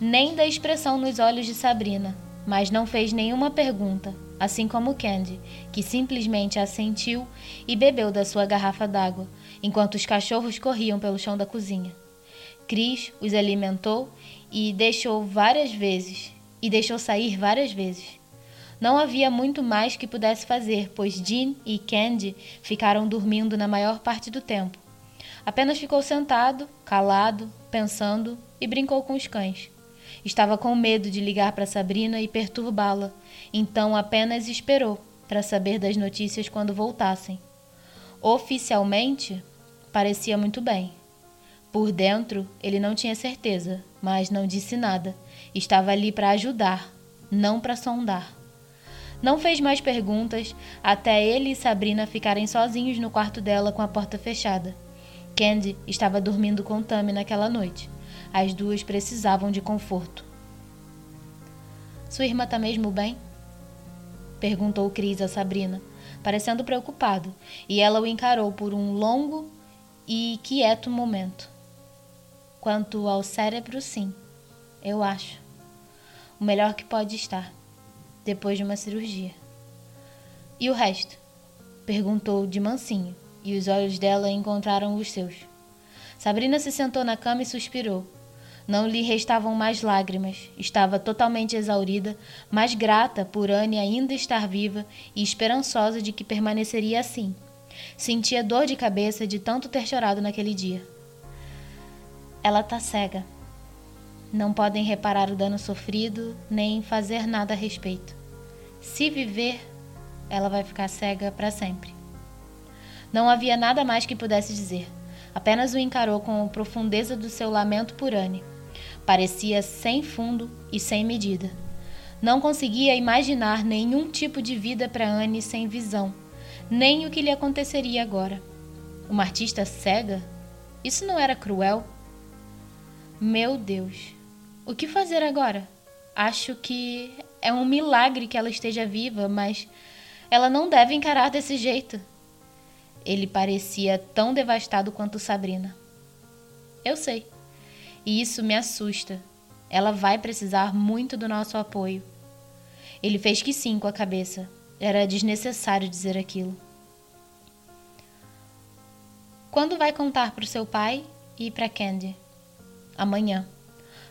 nem da expressão nos olhos de Sabrina, mas não fez nenhuma pergunta, assim como Candy, que simplesmente assentiu e bebeu da sua garrafa d'água, enquanto os cachorros corriam pelo chão da cozinha. Cris os alimentou e deixou várias vezes e deixou sair várias vezes. Não havia muito mais que pudesse fazer, pois Jean e Candy ficaram dormindo na maior parte do tempo. Apenas ficou sentado, calado, pensando e brincou com os cães. Estava com medo de ligar para Sabrina e perturbá-la, então apenas esperou para saber das notícias quando voltassem. Oficialmente, parecia muito bem. Por dentro, ele não tinha certeza, mas não disse nada. Estava ali para ajudar, não para sondar. Não fez mais perguntas até ele e Sabrina ficarem sozinhos no quarto dela com a porta fechada. Candy estava dormindo com Tammy naquela noite. As duas precisavam de conforto. Sua irmã está mesmo bem? Perguntou Cris a Sabrina, parecendo preocupado, e ela o encarou por um longo e quieto momento. Quanto ao cérebro, sim, eu acho. O melhor que pode estar, depois de uma cirurgia. E o resto? Perguntou de mansinho, e os olhos dela encontraram os seus. Sabrina se sentou na cama e suspirou. Não lhe restavam mais lágrimas. Estava totalmente exaurida, mas grata por Anne ainda estar viva e esperançosa de que permaneceria assim. Sentia dor de cabeça de tanto ter chorado naquele dia. Ela tá cega. Não podem reparar o dano sofrido nem fazer nada a respeito. Se viver, ela vai ficar cega para sempre. Não havia nada mais que pudesse dizer. Apenas o encarou com a profundeza do seu lamento por Anne. Parecia sem fundo e sem medida. Não conseguia imaginar nenhum tipo de vida para Anne sem visão, nem o que lhe aconteceria agora. Uma artista cega? Isso não era cruel? Meu Deus, o que fazer agora? Acho que é um milagre que ela esteja viva, mas ela não deve encarar desse jeito. Ele parecia tão devastado quanto Sabrina. Eu sei. E isso me assusta. Ela vai precisar muito do nosso apoio. Ele fez que sim com a cabeça. Era desnecessário dizer aquilo. Quando vai contar para o seu pai e para Candy? amanhã.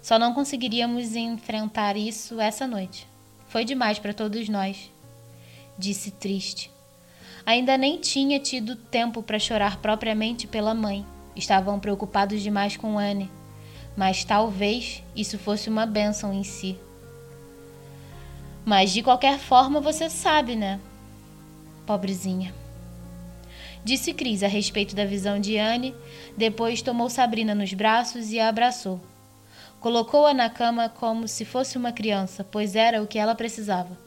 Só não conseguiríamos enfrentar isso essa noite. Foi demais para todos nós, disse triste. Ainda nem tinha tido tempo para chorar propriamente pela mãe. Estavam preocupados demais com Anne, mas talvez isso fosse uma bênção em si. Mas de qualquer forma você sabe, né? Pobrezinha. Disse Cris a respeito da visão de Anne, depois tomou Sabrina nos braços e a abraçou. Colocou-a na cama como se fosse uma criança, pois era o que ela precisava.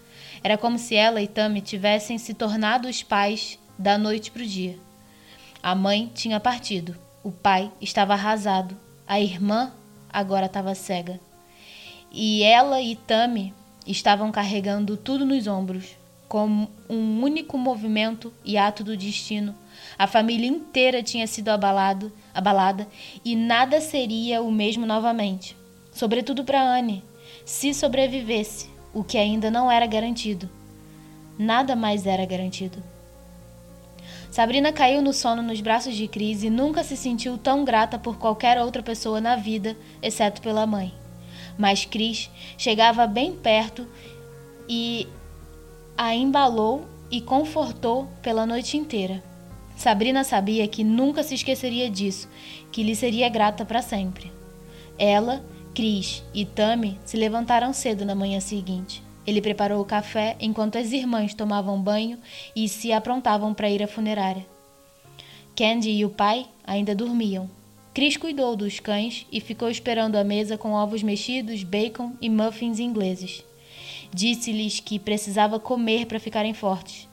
Era como se ela e Tammy tivessem se tornado os pais da noite para o dia. A mãe tinha partido, o pai estava arrasado, a irmã agora estava cega. E ela e Tammy estavam carregando tudo nos ombros, como um único movimento e ato do destino a família inteira tinha sido abalado, abalada e nada seria o mesmo novamente. Sobretudo para Anne, se sobrevivesse, o que ainda não era garantido. Nada mais era garantido. Sabrina caiu no sono nos braços de Cris e nunca se sentiu tão grata por qualquer outra pessoa na vida, exceto pela mãe. Mas Cris chegava bem perto e a embalou e confortou pela noite inteira. Sabrina sabia que nunca se esqueceria disso, que lhe seria grata para sempre. Ela, Cris e Tami se levantaram cedo na manhã seguinte. Ele preparou o café enquanto as irmãs tomavam banho e se aprontavam para ir à funerária. Candy e o pai ainda dormiam. Chris cuidou dos cães e ficou esperando a mesa com ovos mexidos, bacon e muffins ingleses. Disse-lhes que precisava comer para ficarem fortes.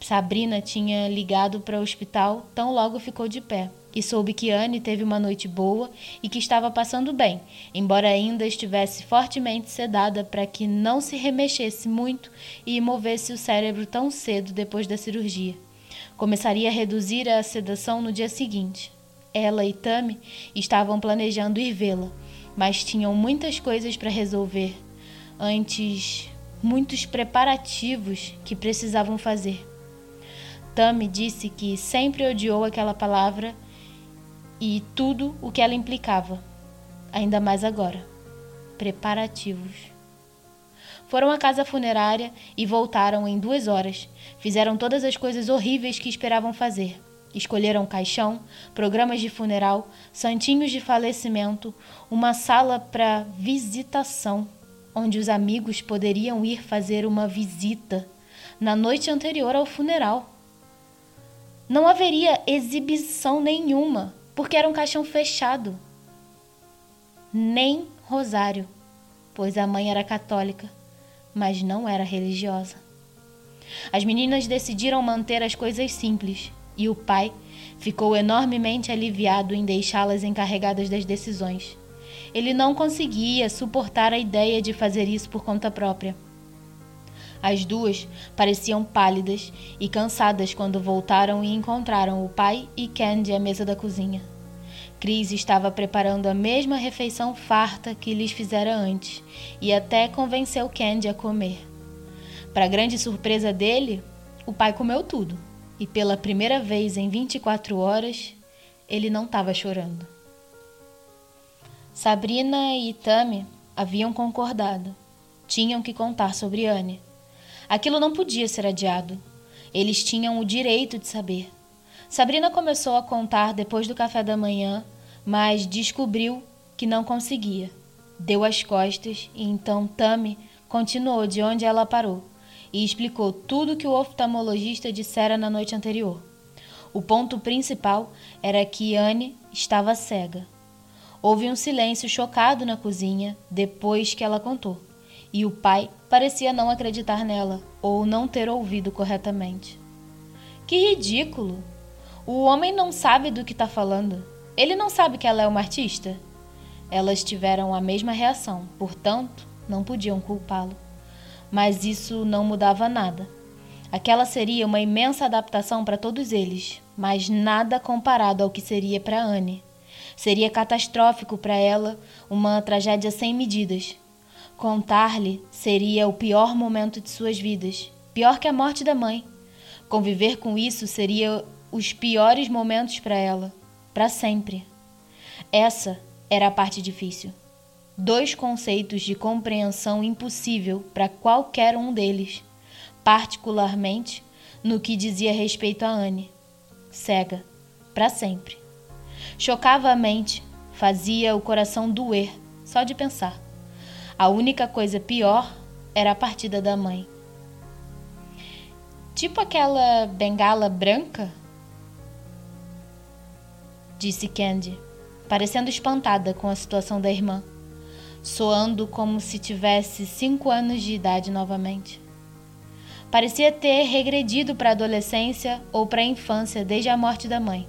Sabrina tinha ligado para o hospital tão logo ficou de pé e soube que Anne teve uma noite boa e que estava passando bem, embora ainda estivesse fortemente sedada para que não se remexesse muito e movesse o cérebro tão cedo depois da cirurgia. Começaria a reduzir a sedação no dia seguinte. Ela e Tammy estavam planejando ir vê-la, mas tinham muitas coisas para resolver antes, muitos preparativos que precisavam fazer. Tammy disse que sempre odiou aquela palavra e tudo o que ela implicava, ainda mais agora. Preparativos. Foram à casa funerária e voltaram em duas horas. Fizeram todas as coisas horríveis que esperavam fazer. Escolheram caixão, programas de funeral, santinhos de falecimento, uma sala para visitação, onde os amigos poderiam ir fazer uma visita na noite anterior ao funeral. Não haveria exibição nenhuma, porque era um caixão fechado. Nem rosário, pois a mãe era católica, mas não era religiosa. As meninas decidiram manter as coisas simples e o pai ficou enormemente aliviado em deixá-las encarregadas das decisões. Ele não conseguia suportar a ideia de fazer isso por conta própria. As duas pareciam pálidas e cansadas quando voltaram e encontraram o pai e Candy à mesa da cozinha. Chris estava preparando a mesma refeição farta que lhes fizera antes e até convenceu Candy a comer. Para grande surpresa dele, o pai comeu tudo e pela primeira vez em 24 horas ele não estava chorando. Sabrina e Tami haviam concordado. Tinham que contar sobre Anne. Aquilo não podia ser adiado. Eles tinham o direito de saber. Sabrina começou a contar depois do café da manhã, mas descobriu que não conseguia. Deu as costas e então Tami continuou de onde ela parou e explicou tudo que o oftalmologista dissera na noite anterior. O ponto principal era que Anne estava cega. Houve um silêncio chocado na cozinha depois que ela contou e o pai parecia não acreditar nela ou não ter ouvido corretamente. Que ridículo! O homem não sabe do que está falando. Ele não sabe que ela é uma artista? Elas tiveram a mesma reação, portanto, não podiam culpá-lo. Mas isso não mudava nada. Aquela seria uma imensa adaptação para todos eles, mas nada comparado ao que seria para Anne. Seria catastrófico para ela, uma tragédia sem medidas, Contar-lhe seria o pior momento de suas vidas, pior que a morte da mãe. Conviver com isso seria os piores momentos para ela, para sempre. Essa era a parte difícil. Dois conceitos de compreensão impossível para qualquer um deles, particularmente no que dizia respeito a Anne. Cega, para sempre. Chocava a mente, fazia o coração doer só de pensar. A única coisa pior era a partida da mãe. Tipo aquela bengala branca? Disse Candy, parecendo espantada com a situação da irmã, soando como se tivesse cinco anos de idade novamente. Parecia ter regredido para a adolescência ou para a infância desde a morte da mãe.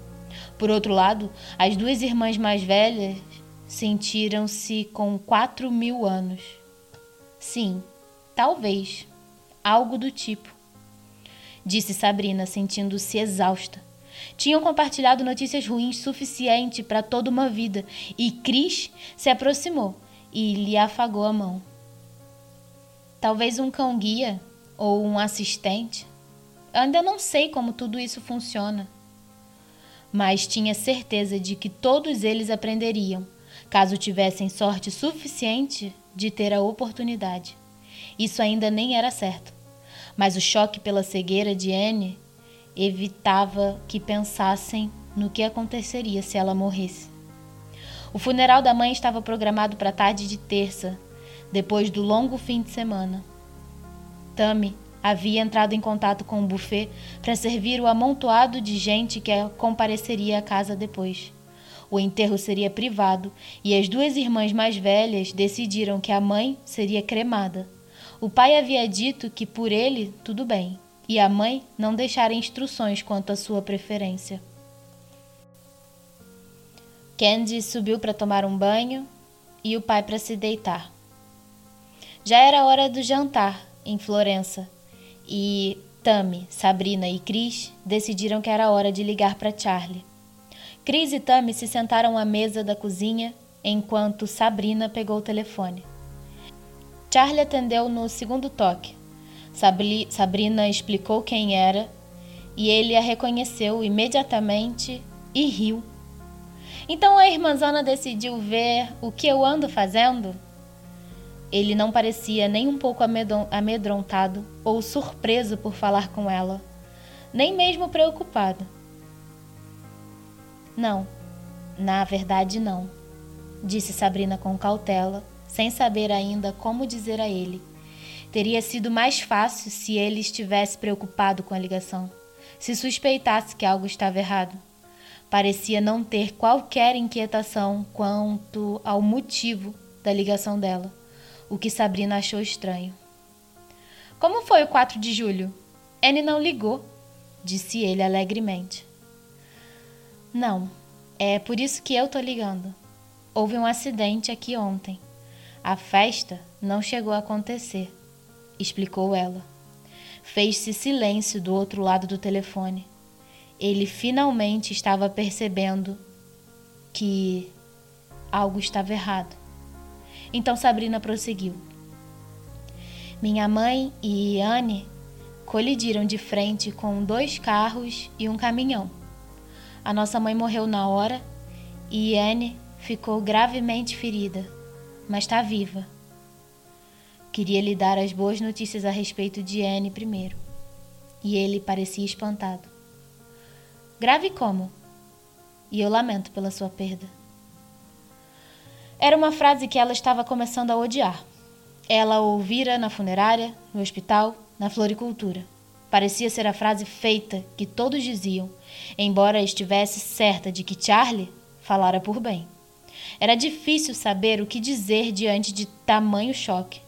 Por outro lado, as duas irmãs mais velhas Sentiram-se com quatro mil anos. Sim, talvez. Algo do tipo. Disse Sabrina, sentindo-se exausta. Tinham compartilhado notícias ruins suficiente para toda uma vida e Cris se aproximou e lhe afagou a mão. Talvez um cão-guia ou um assistente. Ainda não sei como tudo isso funciona. Mas tinha certeza de que todos eles aprenderiam caso tivessem sorte suficiente de ter a oportunidade. Isso ainda nem era certo. Mas o choque pela cegueira de Anne evitava que pensassem no que aconteceria se ela morresse. O funeral da mãe estava programado para a tarde de terça, depois do longo fim de semana. Tammy havia entrado em contato com o buffet para servir o amontoado de gente que compareceria à casa depois. O enterro seria privado e as duas irmãs mais velhas decidiram que a mãe seria cremada. O pai havia dito que por ele tudo bem, e a mãe não deixara instruções quanto à sua preferência. Candy subiu para tomar um banho e o pai para se deitar. Já era hora do jantar em Florença e Tammy, Sabrina e Chris decidiram que era hora de ligar para Charlie. Chris e Tammy se sentaram à mesa da cozinha enquanto Sabrina pegou o telefone. Charlie atendeu no segundo toque. Sabri Sabrina explicou quem era e ele a reconheceu imediatamente e riu. Então a irmãzona decidiu ver o que eu ando fazendo? Ele não parecia nem um pouco amedrontado ou surpreso por falar com ela, nem mesmo preocupado. Não, na verdade não, disse Sabrina com cautela, sem saber ainda como dizer a ele. Teria sido mais fácil se ele estivesse preocupado com a ligação, se suspeitasse que algo estava errado. Parecia não ter qualquer inquietação quanto ao motivo da ligação dela o que Sabrina achou estranho. Como foi o 4 de julho? Anne não ligou, disse ele alegremente. Não, é por isso que eu tô ligando. Houve um acidente aqui ontem. A festa não chegou a acontecer, explicou ela. Fez-se silêncio do outro lado do telefone. Ele finalmente estava percebendo que algo estava errado. Então Sabrina prosseguiu. Minha mãe e Anne colidiram de frente com dois carros e um caminhão. A nossa mãe morreu na hora e Anne ficou gravemente ferida, mas está viva. Queria lhe dar as boas notícias a respeito de Anne primeiro, e ele parecia espantado. Grave como? E eu lamento pela sua perda. Era uma frase que ela estava começando a odiar. Ela ouvira na funerária, no hospital, na floricultura. Parecia ser a frase feita que todos diziam, embora estivesse certa de que Charlie falara por bem. Era difícil saber o que dizer diante de tamanho choque.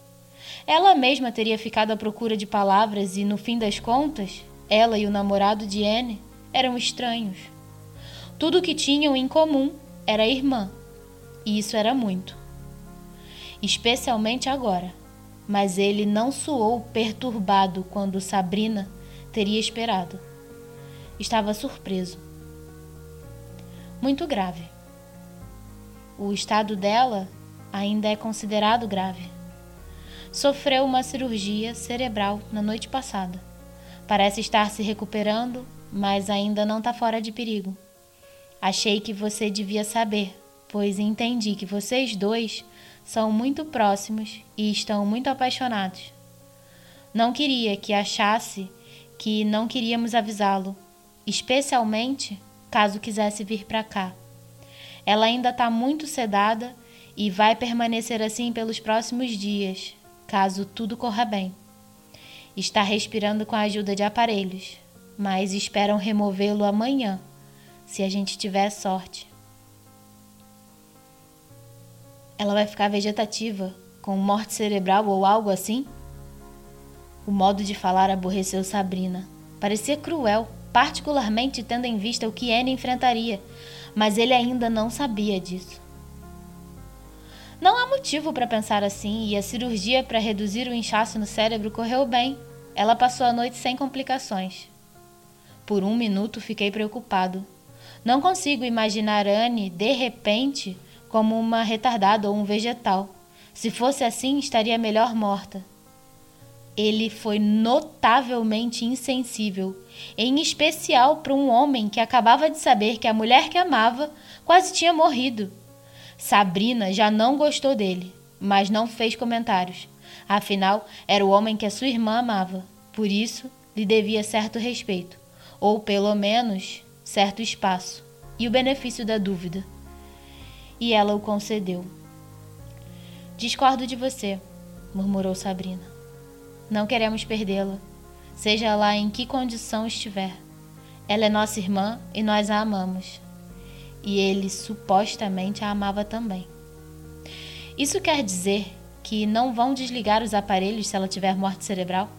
Ela mesma teria ficado à procura de palavras e, no fim das contas, ela e o namorado de Anne eram estranhos. Tudo o que tinham em comum era irmã, e isso era muito. Especialmente agora. Mas ele não soou perturbado quando Sabrina teria esperado. Estava surpreso. Muito grave. O estado dela ainda é considerado grave. Sofreu uma cirurgia cerebral na noite passada. Parece estar se recuperando, mas ainda não está fora de perigo. Achei que você devia saber, pois entendi que vocês dois são muito próximos e estão muito apaixonados. Não queria que achasse que não queríamos avisá-lo, especialmente caso quisesse vir para cá. Ela ainda está muito sedada e vai permanecer assim pelos próximos dias, caso tudo corra bem. Está respirando com a ajuda de aparelhos, mas esperam removê-lo amanhã, se a gente tiver sorte. Ela vai ficar vegetativa, com morte cerebral ou algo assim? O modo de falar aborreceu Sabrina. Parecia cruel, particularmente tendo em vista o que Anne enfrentaria, mas ele ainda não sabia disso. Não há motivo para pensar assim, e a cirurgia para reduzir o inchaço no cérebro correu bem. Ela passou a noite sem complicações. Por um minuto fiquei preocupado. Não consigo imaginar Anne, de repente, como uma retardada ou um vegetal. Se fosse assim, estaria melhor morta. Ele foi notavelmente insensível, em especial para um homem que acabava de saber que a mulher que amava quase tinha morrido. Sabrina já não gostou dele, mas não fez comentários. Afinal, era o homem que a sua irmã amava, por isso lhe devia certo respeito. ou pelo menos certo espaço e o benefício da dúvida. E ela o concedeu. Discordo de você, murmurou Sabrina. Não queremos perdê-la, seja lá em que condição estiver. Ela é nossa irmã e nós a amamos. E ele supostamente a amava também. Isso quer dizer que não vão desligar os aparelhos se ela tiver morte cerebral?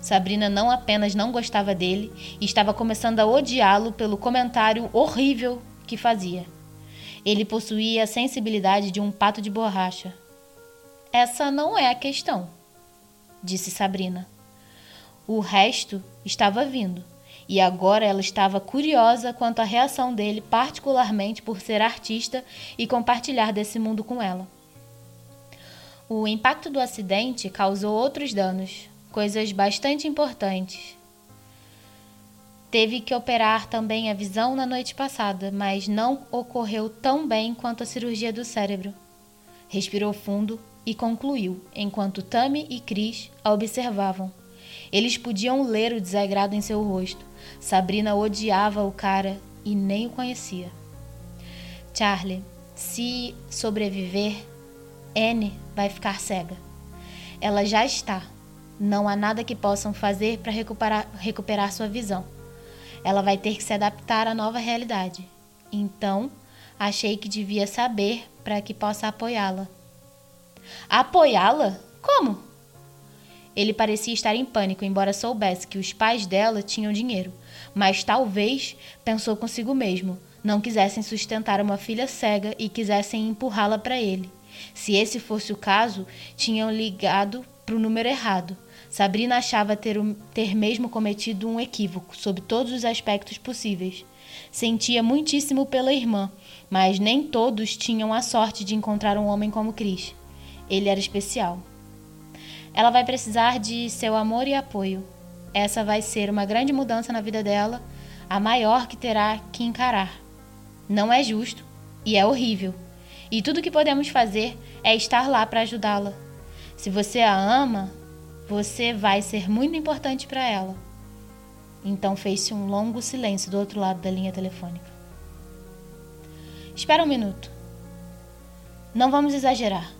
Sabrina não apenas não gostava dele, estava começando a odiá-lo pelo comentário horrível que fazia. Ele possuía a sensibilidade de um pato de borracha. Essa não é a questão, disse Sabrina. O resto estava vindo, e agora ela estava curiosa quanto à reação dele, particularmente por ser artista e compartilhar desse mundo com ela. O impacto do acidente causou outros danos, coisas bastante importantes. Teve que operar também a visão na noite passada, mas não ocorreu tão bem quanto a cirurgia do cérebro. Respirou fundo e concluiu, enquanto Tammy e Chris a observavam. Eles podiam ler o desagrado em seu rosto. Sabrina odiava o cara e nem o conhecia. Charlie, se sobreviver, Anne vai ficar cega. Ela já está, não há nada que possam fazer para recuperar, recuperar sua visão. Ela vai ter que se adaptar à nova realidade. Então, achei que devia saber para que possa apoiá-la. Apoiá-la? Como? Ele parecia estar em pânico, embora soubesse que os pais dela tinham dinheiro, mas talvez, pensou consigo mesmo, não quisessem sustentar uma filha cega e quisessem empurrá-la para ele. Se esse fosse o caso, tinham ligado para o número errado. Sabrina achava ter, ter mesmo cometido um equívoco sob todos os aspectos possíveis. Sentia muitíssimo pela irmã, mas nem todos tinham a sorte de encontrar um homem como Chris. Ele era especial. Ela vai precisar de seu amor e apoio. Essa vai ser uma grande mudança na vida dela, a maior que terá que encarar. Não é justo e é horrível. E tudo que podemos fazer é estar lá para ajudá-la. Se você a ama, você vai ser muito importante para ela. Então fez-se um longo silêncio do outro lado da linha telefônica. Espera um minuto. Não vamos exagerar.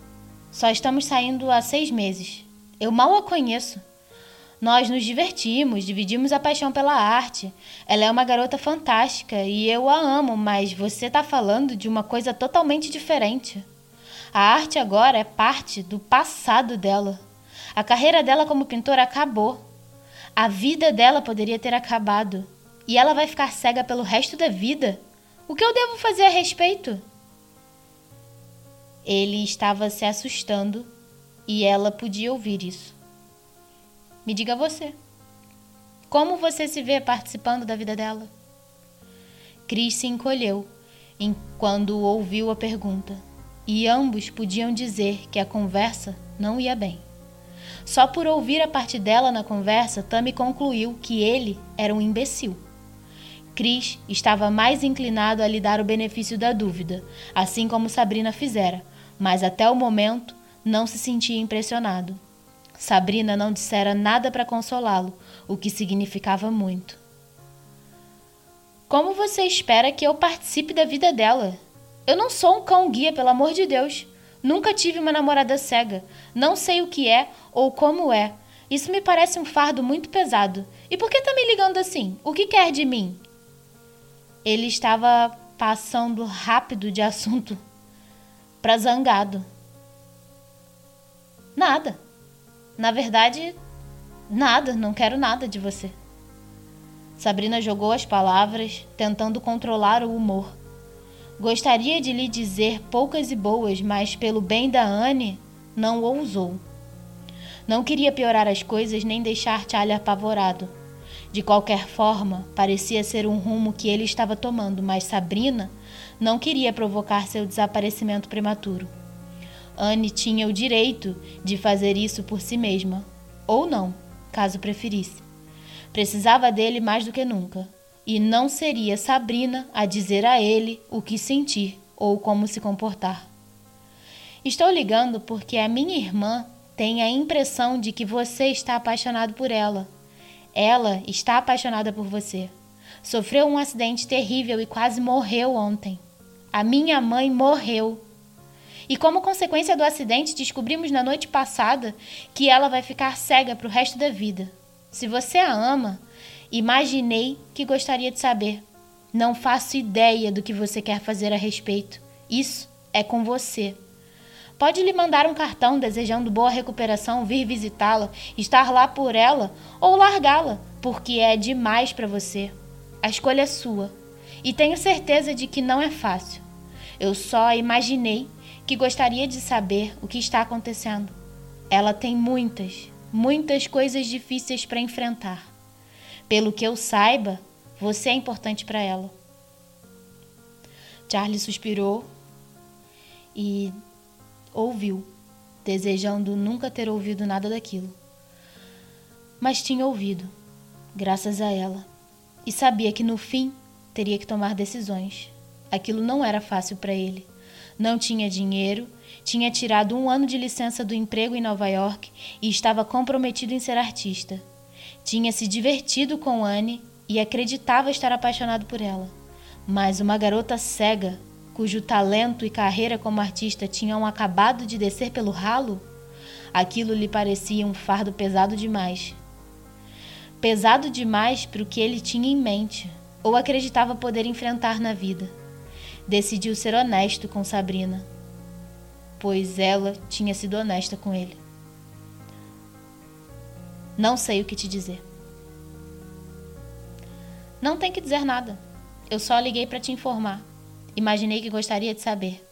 Só estamos saindo há seis meses. Eu mal a conheço. Nós nos divertimos, dividimos a paixão pela arte. Ela é uma garota fantástica e eu a amo, mas você está falando de uma coisa totalmente diferente. A arte agora é parte do passado dela. A carreira dela como pintora acabou. A vida dela poderia ter acabado. E ela vai ficar cega pelo resto da vida? O que eu devo fazer a respeito? Ele estava se assustando e ela podia ouvir isso. Me diga você. Como você se vê participando da vida dela? Cris se encolheu quando ouviu a pergunta, e ambos podiam dizer que a conversa não ia bem. Só por ouvir a parte dela na conversa, Tammy concluiu que ele era um imbecil. Chris estava mais inclinado a lhe dar o benefício da dúvida, assim como Sabrina fizera, mas até o momento não se sentia impressionado. Sabrina não dissera nada para consolá-lo, o que significava muito. Como você espera que eu participe da vida dela? Eu não sou um cão-guia, pelo amor de Deus. Nunca tive uma namorada cega. Não sei o que é ou como é. Isso me parece um fardo muito pesado. E por que tá me ligando assim? O que quer de mim? Ele estava passando rápido de assunto para zangado. Nada. Na verdade, nada, não quero nada de você. Sabrina jogou as palavras, tentando controlar o humor. Gostaria de lhe dizer poucas e boas, mas pelo bem da Anne, não ousou. Não queria piorar as coisas nem deixar Charlie apavorado. De qualquer forma, parecia ser um rumo que ele estava tomando, mas Sabrina não queria provocar seu desaparecimento prematuro. Anne tinha o direito de fazer isso por si mesma, ou não, caso preferisse. Precisava dele mais do que nunca e não seria Sabrina a dizer a ele o que sentir ou como se comportar. Estou ligando porque a minha irmã tem a impressão de que você está apaixonado por ela. Ela está apaixonada por você. Sofreu um acidente terrível e quase morreu ontem. A minha mãe morreu. E como consequência do acidente, descobrimos na noite passada que ela vai ficar cega para o resto da vida. Se você a ama, imaginei que gostaria de saber. Não faço ideia do que você quer fazer a respeito. Isso é com você. Pode lhe mandar um cartão desejando boa recuperação, vir visitá-la, estar lá por ela ou largá-la, porque é demais para você. A escolha é sua. E tenho certeza de que não é fácil. Eu só imaginei que gostaria de saber o que está acontecendo. Ela tem muitas, muitas coisas difíceis para enfrentar. Pelo que eu saiba, você é importante para ela. Charlie suspirou e ouviu, desejando nunca ter ouvido nada daquilo. Mas tinha ouvido, graças a ela, e sabia que no fim teria que tomar decisões. Aquilo não era fácil para ele. Não tinha dinheiro, tinha tirado um ano de licença do emprego em Nova York e estava comprometido em ser artista. Tinha se divertido com Anne e acreditava estar apaixonado por ela. Mas uma garota cega cujo talento e carreira como artista tinham acabado de descer pelo ralo, aquilo lhe parecia um fardo pesado demais. Pesado demais para o que ele tinha em mente ou acreditava poder enfrentar na vida. Decidiu ser honesto com Sabrina, pois ela tinha sido honesta com ele. Não sei o que te dizer. Não tem que dizer nada. Eu só liguei para te informar. Imaginei que gostaria de saber.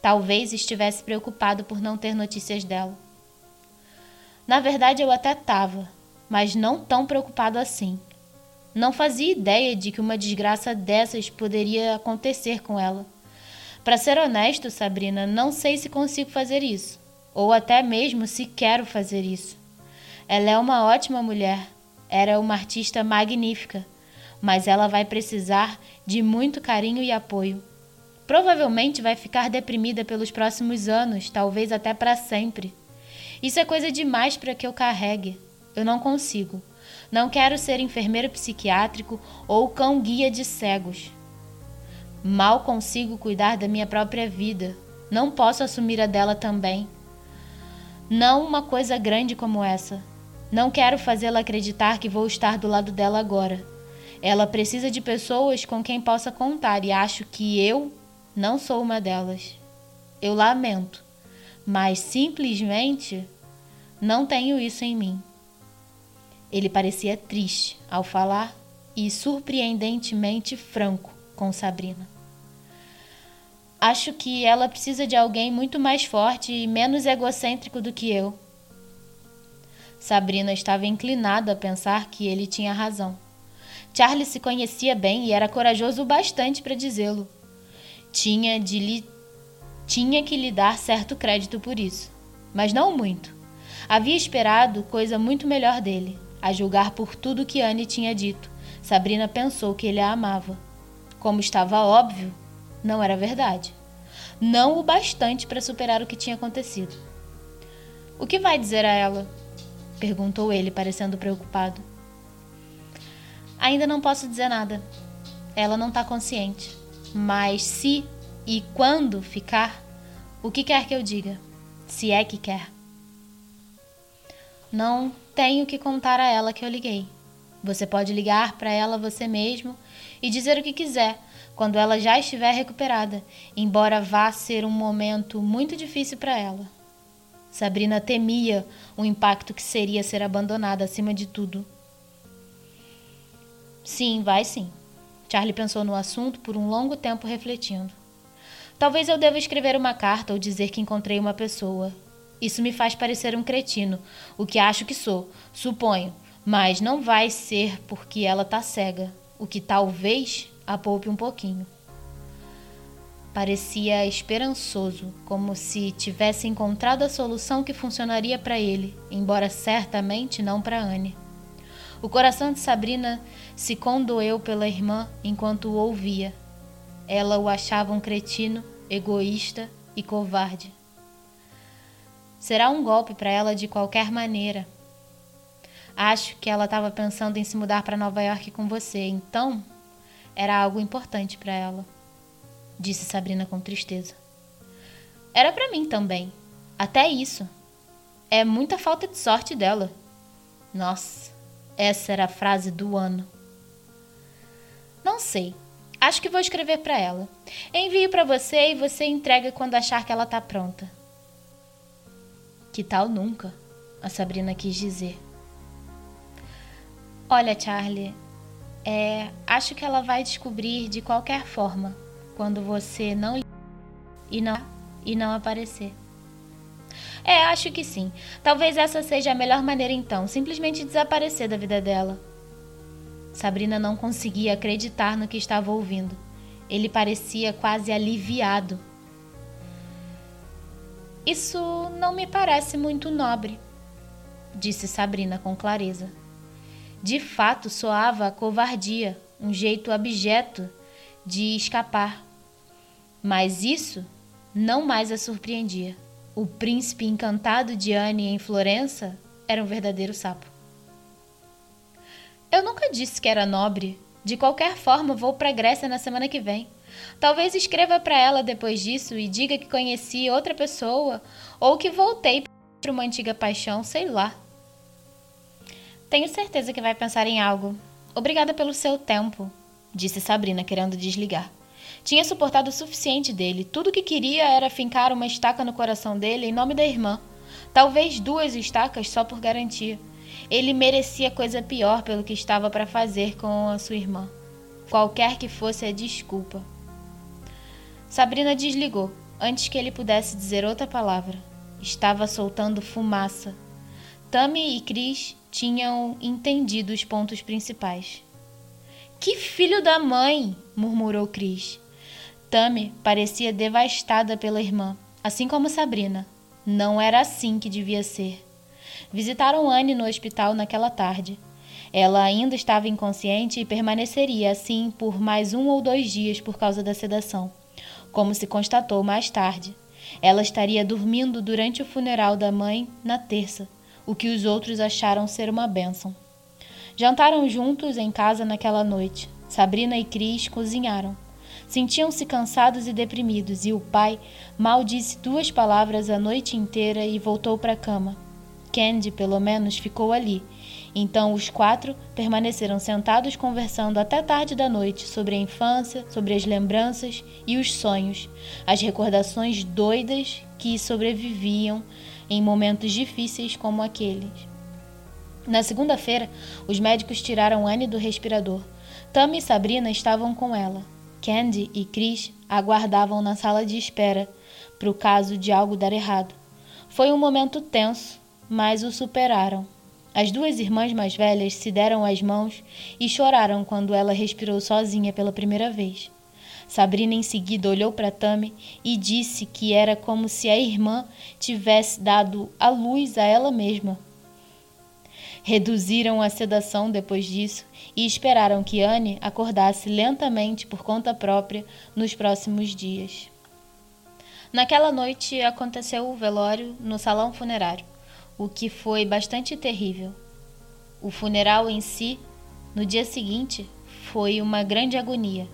Talvez estivesse preocupado por não ter notícias dela. Na verdade, eu até estava, mas não tão preocupado assim. Não fazia ideia de que uma desgraça dessas poderia acontecer com ela. Para ser honesto, Sabrina, não sei se consigo fazer isso, ou até mesmo se quero fazer isso. Ela é uma ótima mulher, era uma artista magnífica mas ela vai precisar de muito carinho e apoio. Provavelmente vai ficar deprimida pelos próximos anos, talvez até para sempre. Isso é coisa demais para que eu carregue. Eu não consigo. Não quero ser enfermeiro psiquiátrico ou cão-guia de cegos. Mal consigo cuidar da minha própria vida. Não posso assumir a dela também. Não uma coisa grande como essa. Não quero fazê-la acreditar que vou estar do lado dela agora. Ela precisa de pessoas com quem possa contar e acho que eu não sou uma delas. Eu lamento, mas simplesmente não tenho isso em mim. Ele parecia triste ao falar e surpreendentemente franco com Sabrina. Acho que ela precisa de alguém muito mais forte e menos egocêntrico do que eu. Sabrina estava inclinada a pensar que ele tinha razão. Charlie se conhecia bem e era corajoso o bastante para dizê-lo. Tinha de lhe tinha que lhe dar certo crédito por isso, mas não muito. Havia esperado coisa muito melhor dele, a julgar por tudo que Anne tinha dito. Sabrina pensou que ele a amava. Como estava óbvio, não era verdade. Não o bastante para superar o que tinha acontecido. O que vai dizer a ela? perguntou ele, parecendo preocupado. Ainda não posso dizer nada. Ela não está consciente. Mas se e quando ficar, o que quer que eu diga? Se é que quer. Não tenho que contar a ela que eu liguei. Você pode ligar para ela você mesmo e dizer o que quiser quando ela já estiver recuperada, embora vá ser um momento muito difícil para ela. Sabrina temia o impacto que seria ser abandonada acima de tudo Sim, vai sim. Charlie pensou no assunto por um longo tempo refletindo. Talvez eu deva escrever uma carta ou dizer que encontrei uma pessoa. Isso me faz parecer um cretino, o que acho que sou, suponho, mas não vai ser porque ela tá cega, o que talvez a poupe um pouquinho. Parecia esperançoso, como se tivesse encontrado a solução que funcionaria para ele, embora certamente não para Anne. O coração de Sabrina se condoeu pela irmã enquanto o ouvia. Ela o achava um cretino, egoísta e covarde. Será um golpe para ela de qualquer maneira. Acho que ela estava pensando em se mudar para Nova York com você, então era algo importante para ela, disse Sabrina com tristeza. Era para mim também. Até isso. É muita falta de sorte dela. Nossa, essa era a frase do ano. Não sei. Acho que vou escrever para ela. Envio para você e você entrega quando achar que ela tá pronta. Que tal nunca? A Sabrina quis dizer. Olha, Charlie, é, acho que ela vai descobrir de qualquer forma quando você não e não e não aparecer. É, acho que sim. Talvez essa seja a melhor maneira então, simplesmente desaparecer da vida dela. Sabrina não conseguia acreditar no que estava ouvindo. Ele parecia quase aliviado. Isso não me parece muito nobre, disse Sabrina com clareza. De fato, soava a covardia, um jeito abjeto de escapar. Mas isso não mais a surpreendia. O príncipe encantado de Anne em Florença era um verdadeiro sapo. Eu nunca disse que era nobre. De qualquer forma, vou para Grécia na semana que vem. Talvez escreva para ela depois disso e diga que conheci outra pessoa ou que voltei para uma antiga paixão, sei lá. Tenho certeza que vai pensar em algo. Obrigada pelo seu tempo, disse Sabrina, querendo desligar. Tinha suportado o suficiente dele. Tudo o que queria era fincar uma estaca no coração dele em nome da irmã. Talvez duas estacas só por garantia. Ele merecia coisa pior pelo que estava para fazer com a sua irmã. Qualquer que fosse a desculpa. Sabrina desligou antes que ele pudesse dizer outra palavra. Estava soltando fumaça. Tammy e Chris tinham entendido os pontos principais. Que filho da mãe! murmurou Chris. Tammy parecia devastada pela irmã, assim como Sabrina. Não era assim que devia ser. Visitaram Anne no hospital naquela tarde. Ela ainda estava inconsciente e permaneceria assim por mais um ou dois dias por causa da sedação, como se constatou mais tarde. Ela estaria dormindo durante o funeral da mãe na terça, o que os outros acharam ser uma bênção. Jantaram juntos em casa naquela noite. Sabrina e Cris cozinharam. Sentiam-se cansados e deprimidos, e o pai mal disse duas palavras a noite inteira e voltou para a cama. Candy, pelo menos, ficou ali. Então os quatro permaneceram sentados conversando até tarde da noite sobre a infância, sobre as lembranças e os sonhos, as recordações doidas que sobreviviam em momentos difíceis como aqueles. Na segunda-feira, os médicos tiraram Anne do respirador. Tammy e Sabrina estavam com ela. Candy e Chris aguardavam na sala de espera para o caso de algo dar errado. Foi um momento tenso, mas o superaram. As duas irmãs mais velhas se deram as mãos e choraram quando ela respirou sozinha pela primeira vez. Sabrina em seguida olhou para Tami e disse que era como se a irmã tivesse dado a luz a ela mesma. Reduziram a sedação depois disso e esperaram que Anne acordasse lentamente por conta própria nos próximos dias. Naquela noite aconteceu o velório no salão funerário, o que foi bastante terrível. O funeral em si, no dia seguinte, foi uma grande agonia.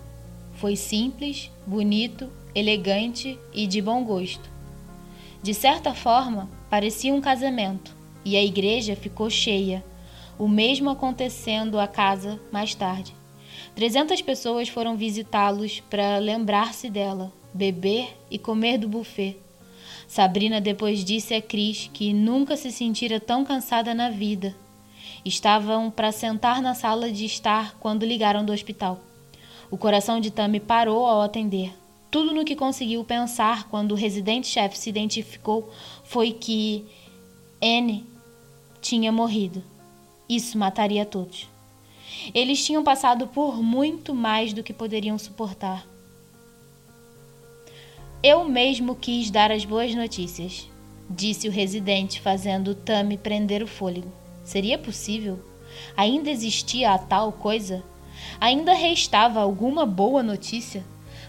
Foi simples, bonito, elegante e de bom gosto. De certa forma, parecia um casamento, e a igreja ficou cheia, o mesmo acontecendo à casa mais tarde. Trezentas pessoas foram visitá-los para lembrar-se dela, beber e comer do buffet. Sabrina depois disse a Cris que nunca se sentira tão cansada na vida. Estavam para sentar na sala de estar quando ligaram do hospital. O coração de Tammy parou ao atender. Tudo no que conseguiu pensar quando o residente-chefe se identificou foi que N tinha morrido. Isso mataria todos. Eles tinham passado por muito mais do que poderiam suportar. Eu mesmo quis dar as boas notícias, disse o residente, fazendo Tami prender o fôlego. Seria possível? Ainda existia a tal coisa? Ainda restava alguma boa notícia?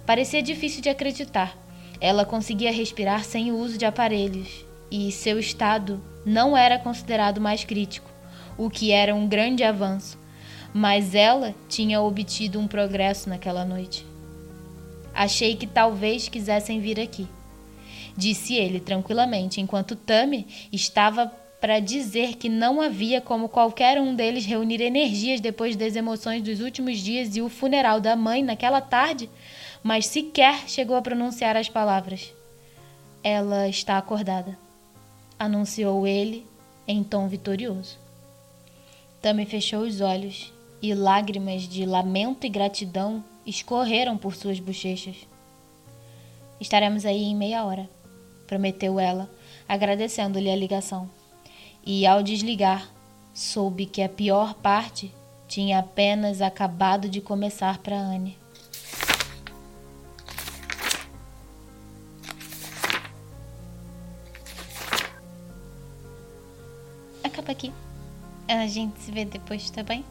Parecia difícil de acreditar. Ela conseguia respirar sem o uso de aparelhos, e seu estado não era considerado mais crítico. o que era um grande avanço, mas ela tinha obtido um progresso naquela noite. Achei que talvez quisessem vir aqui, disse ele tranquilamente, enquanto Tami estava para dizer que não havia como qualquer um deles reunir energias depois das emoções dos últimos dias e o funeral da mãe naquela tarde, mas sequer chegou a pronunciar as palavras. Ela está acordada, anunciou ele em tom vitorioso. Tami fechou os olhos e lágrimas de lamento e gratidão escorreram por suas bochechas. Estaremos aí em meia hora, prometeu ela, agradecendo-lhe a ligação e, ao desligar, soube que a pior parte tinha apenas acabado de começar para Anne. Acaba aqui. A gente se vê depois, tá bem?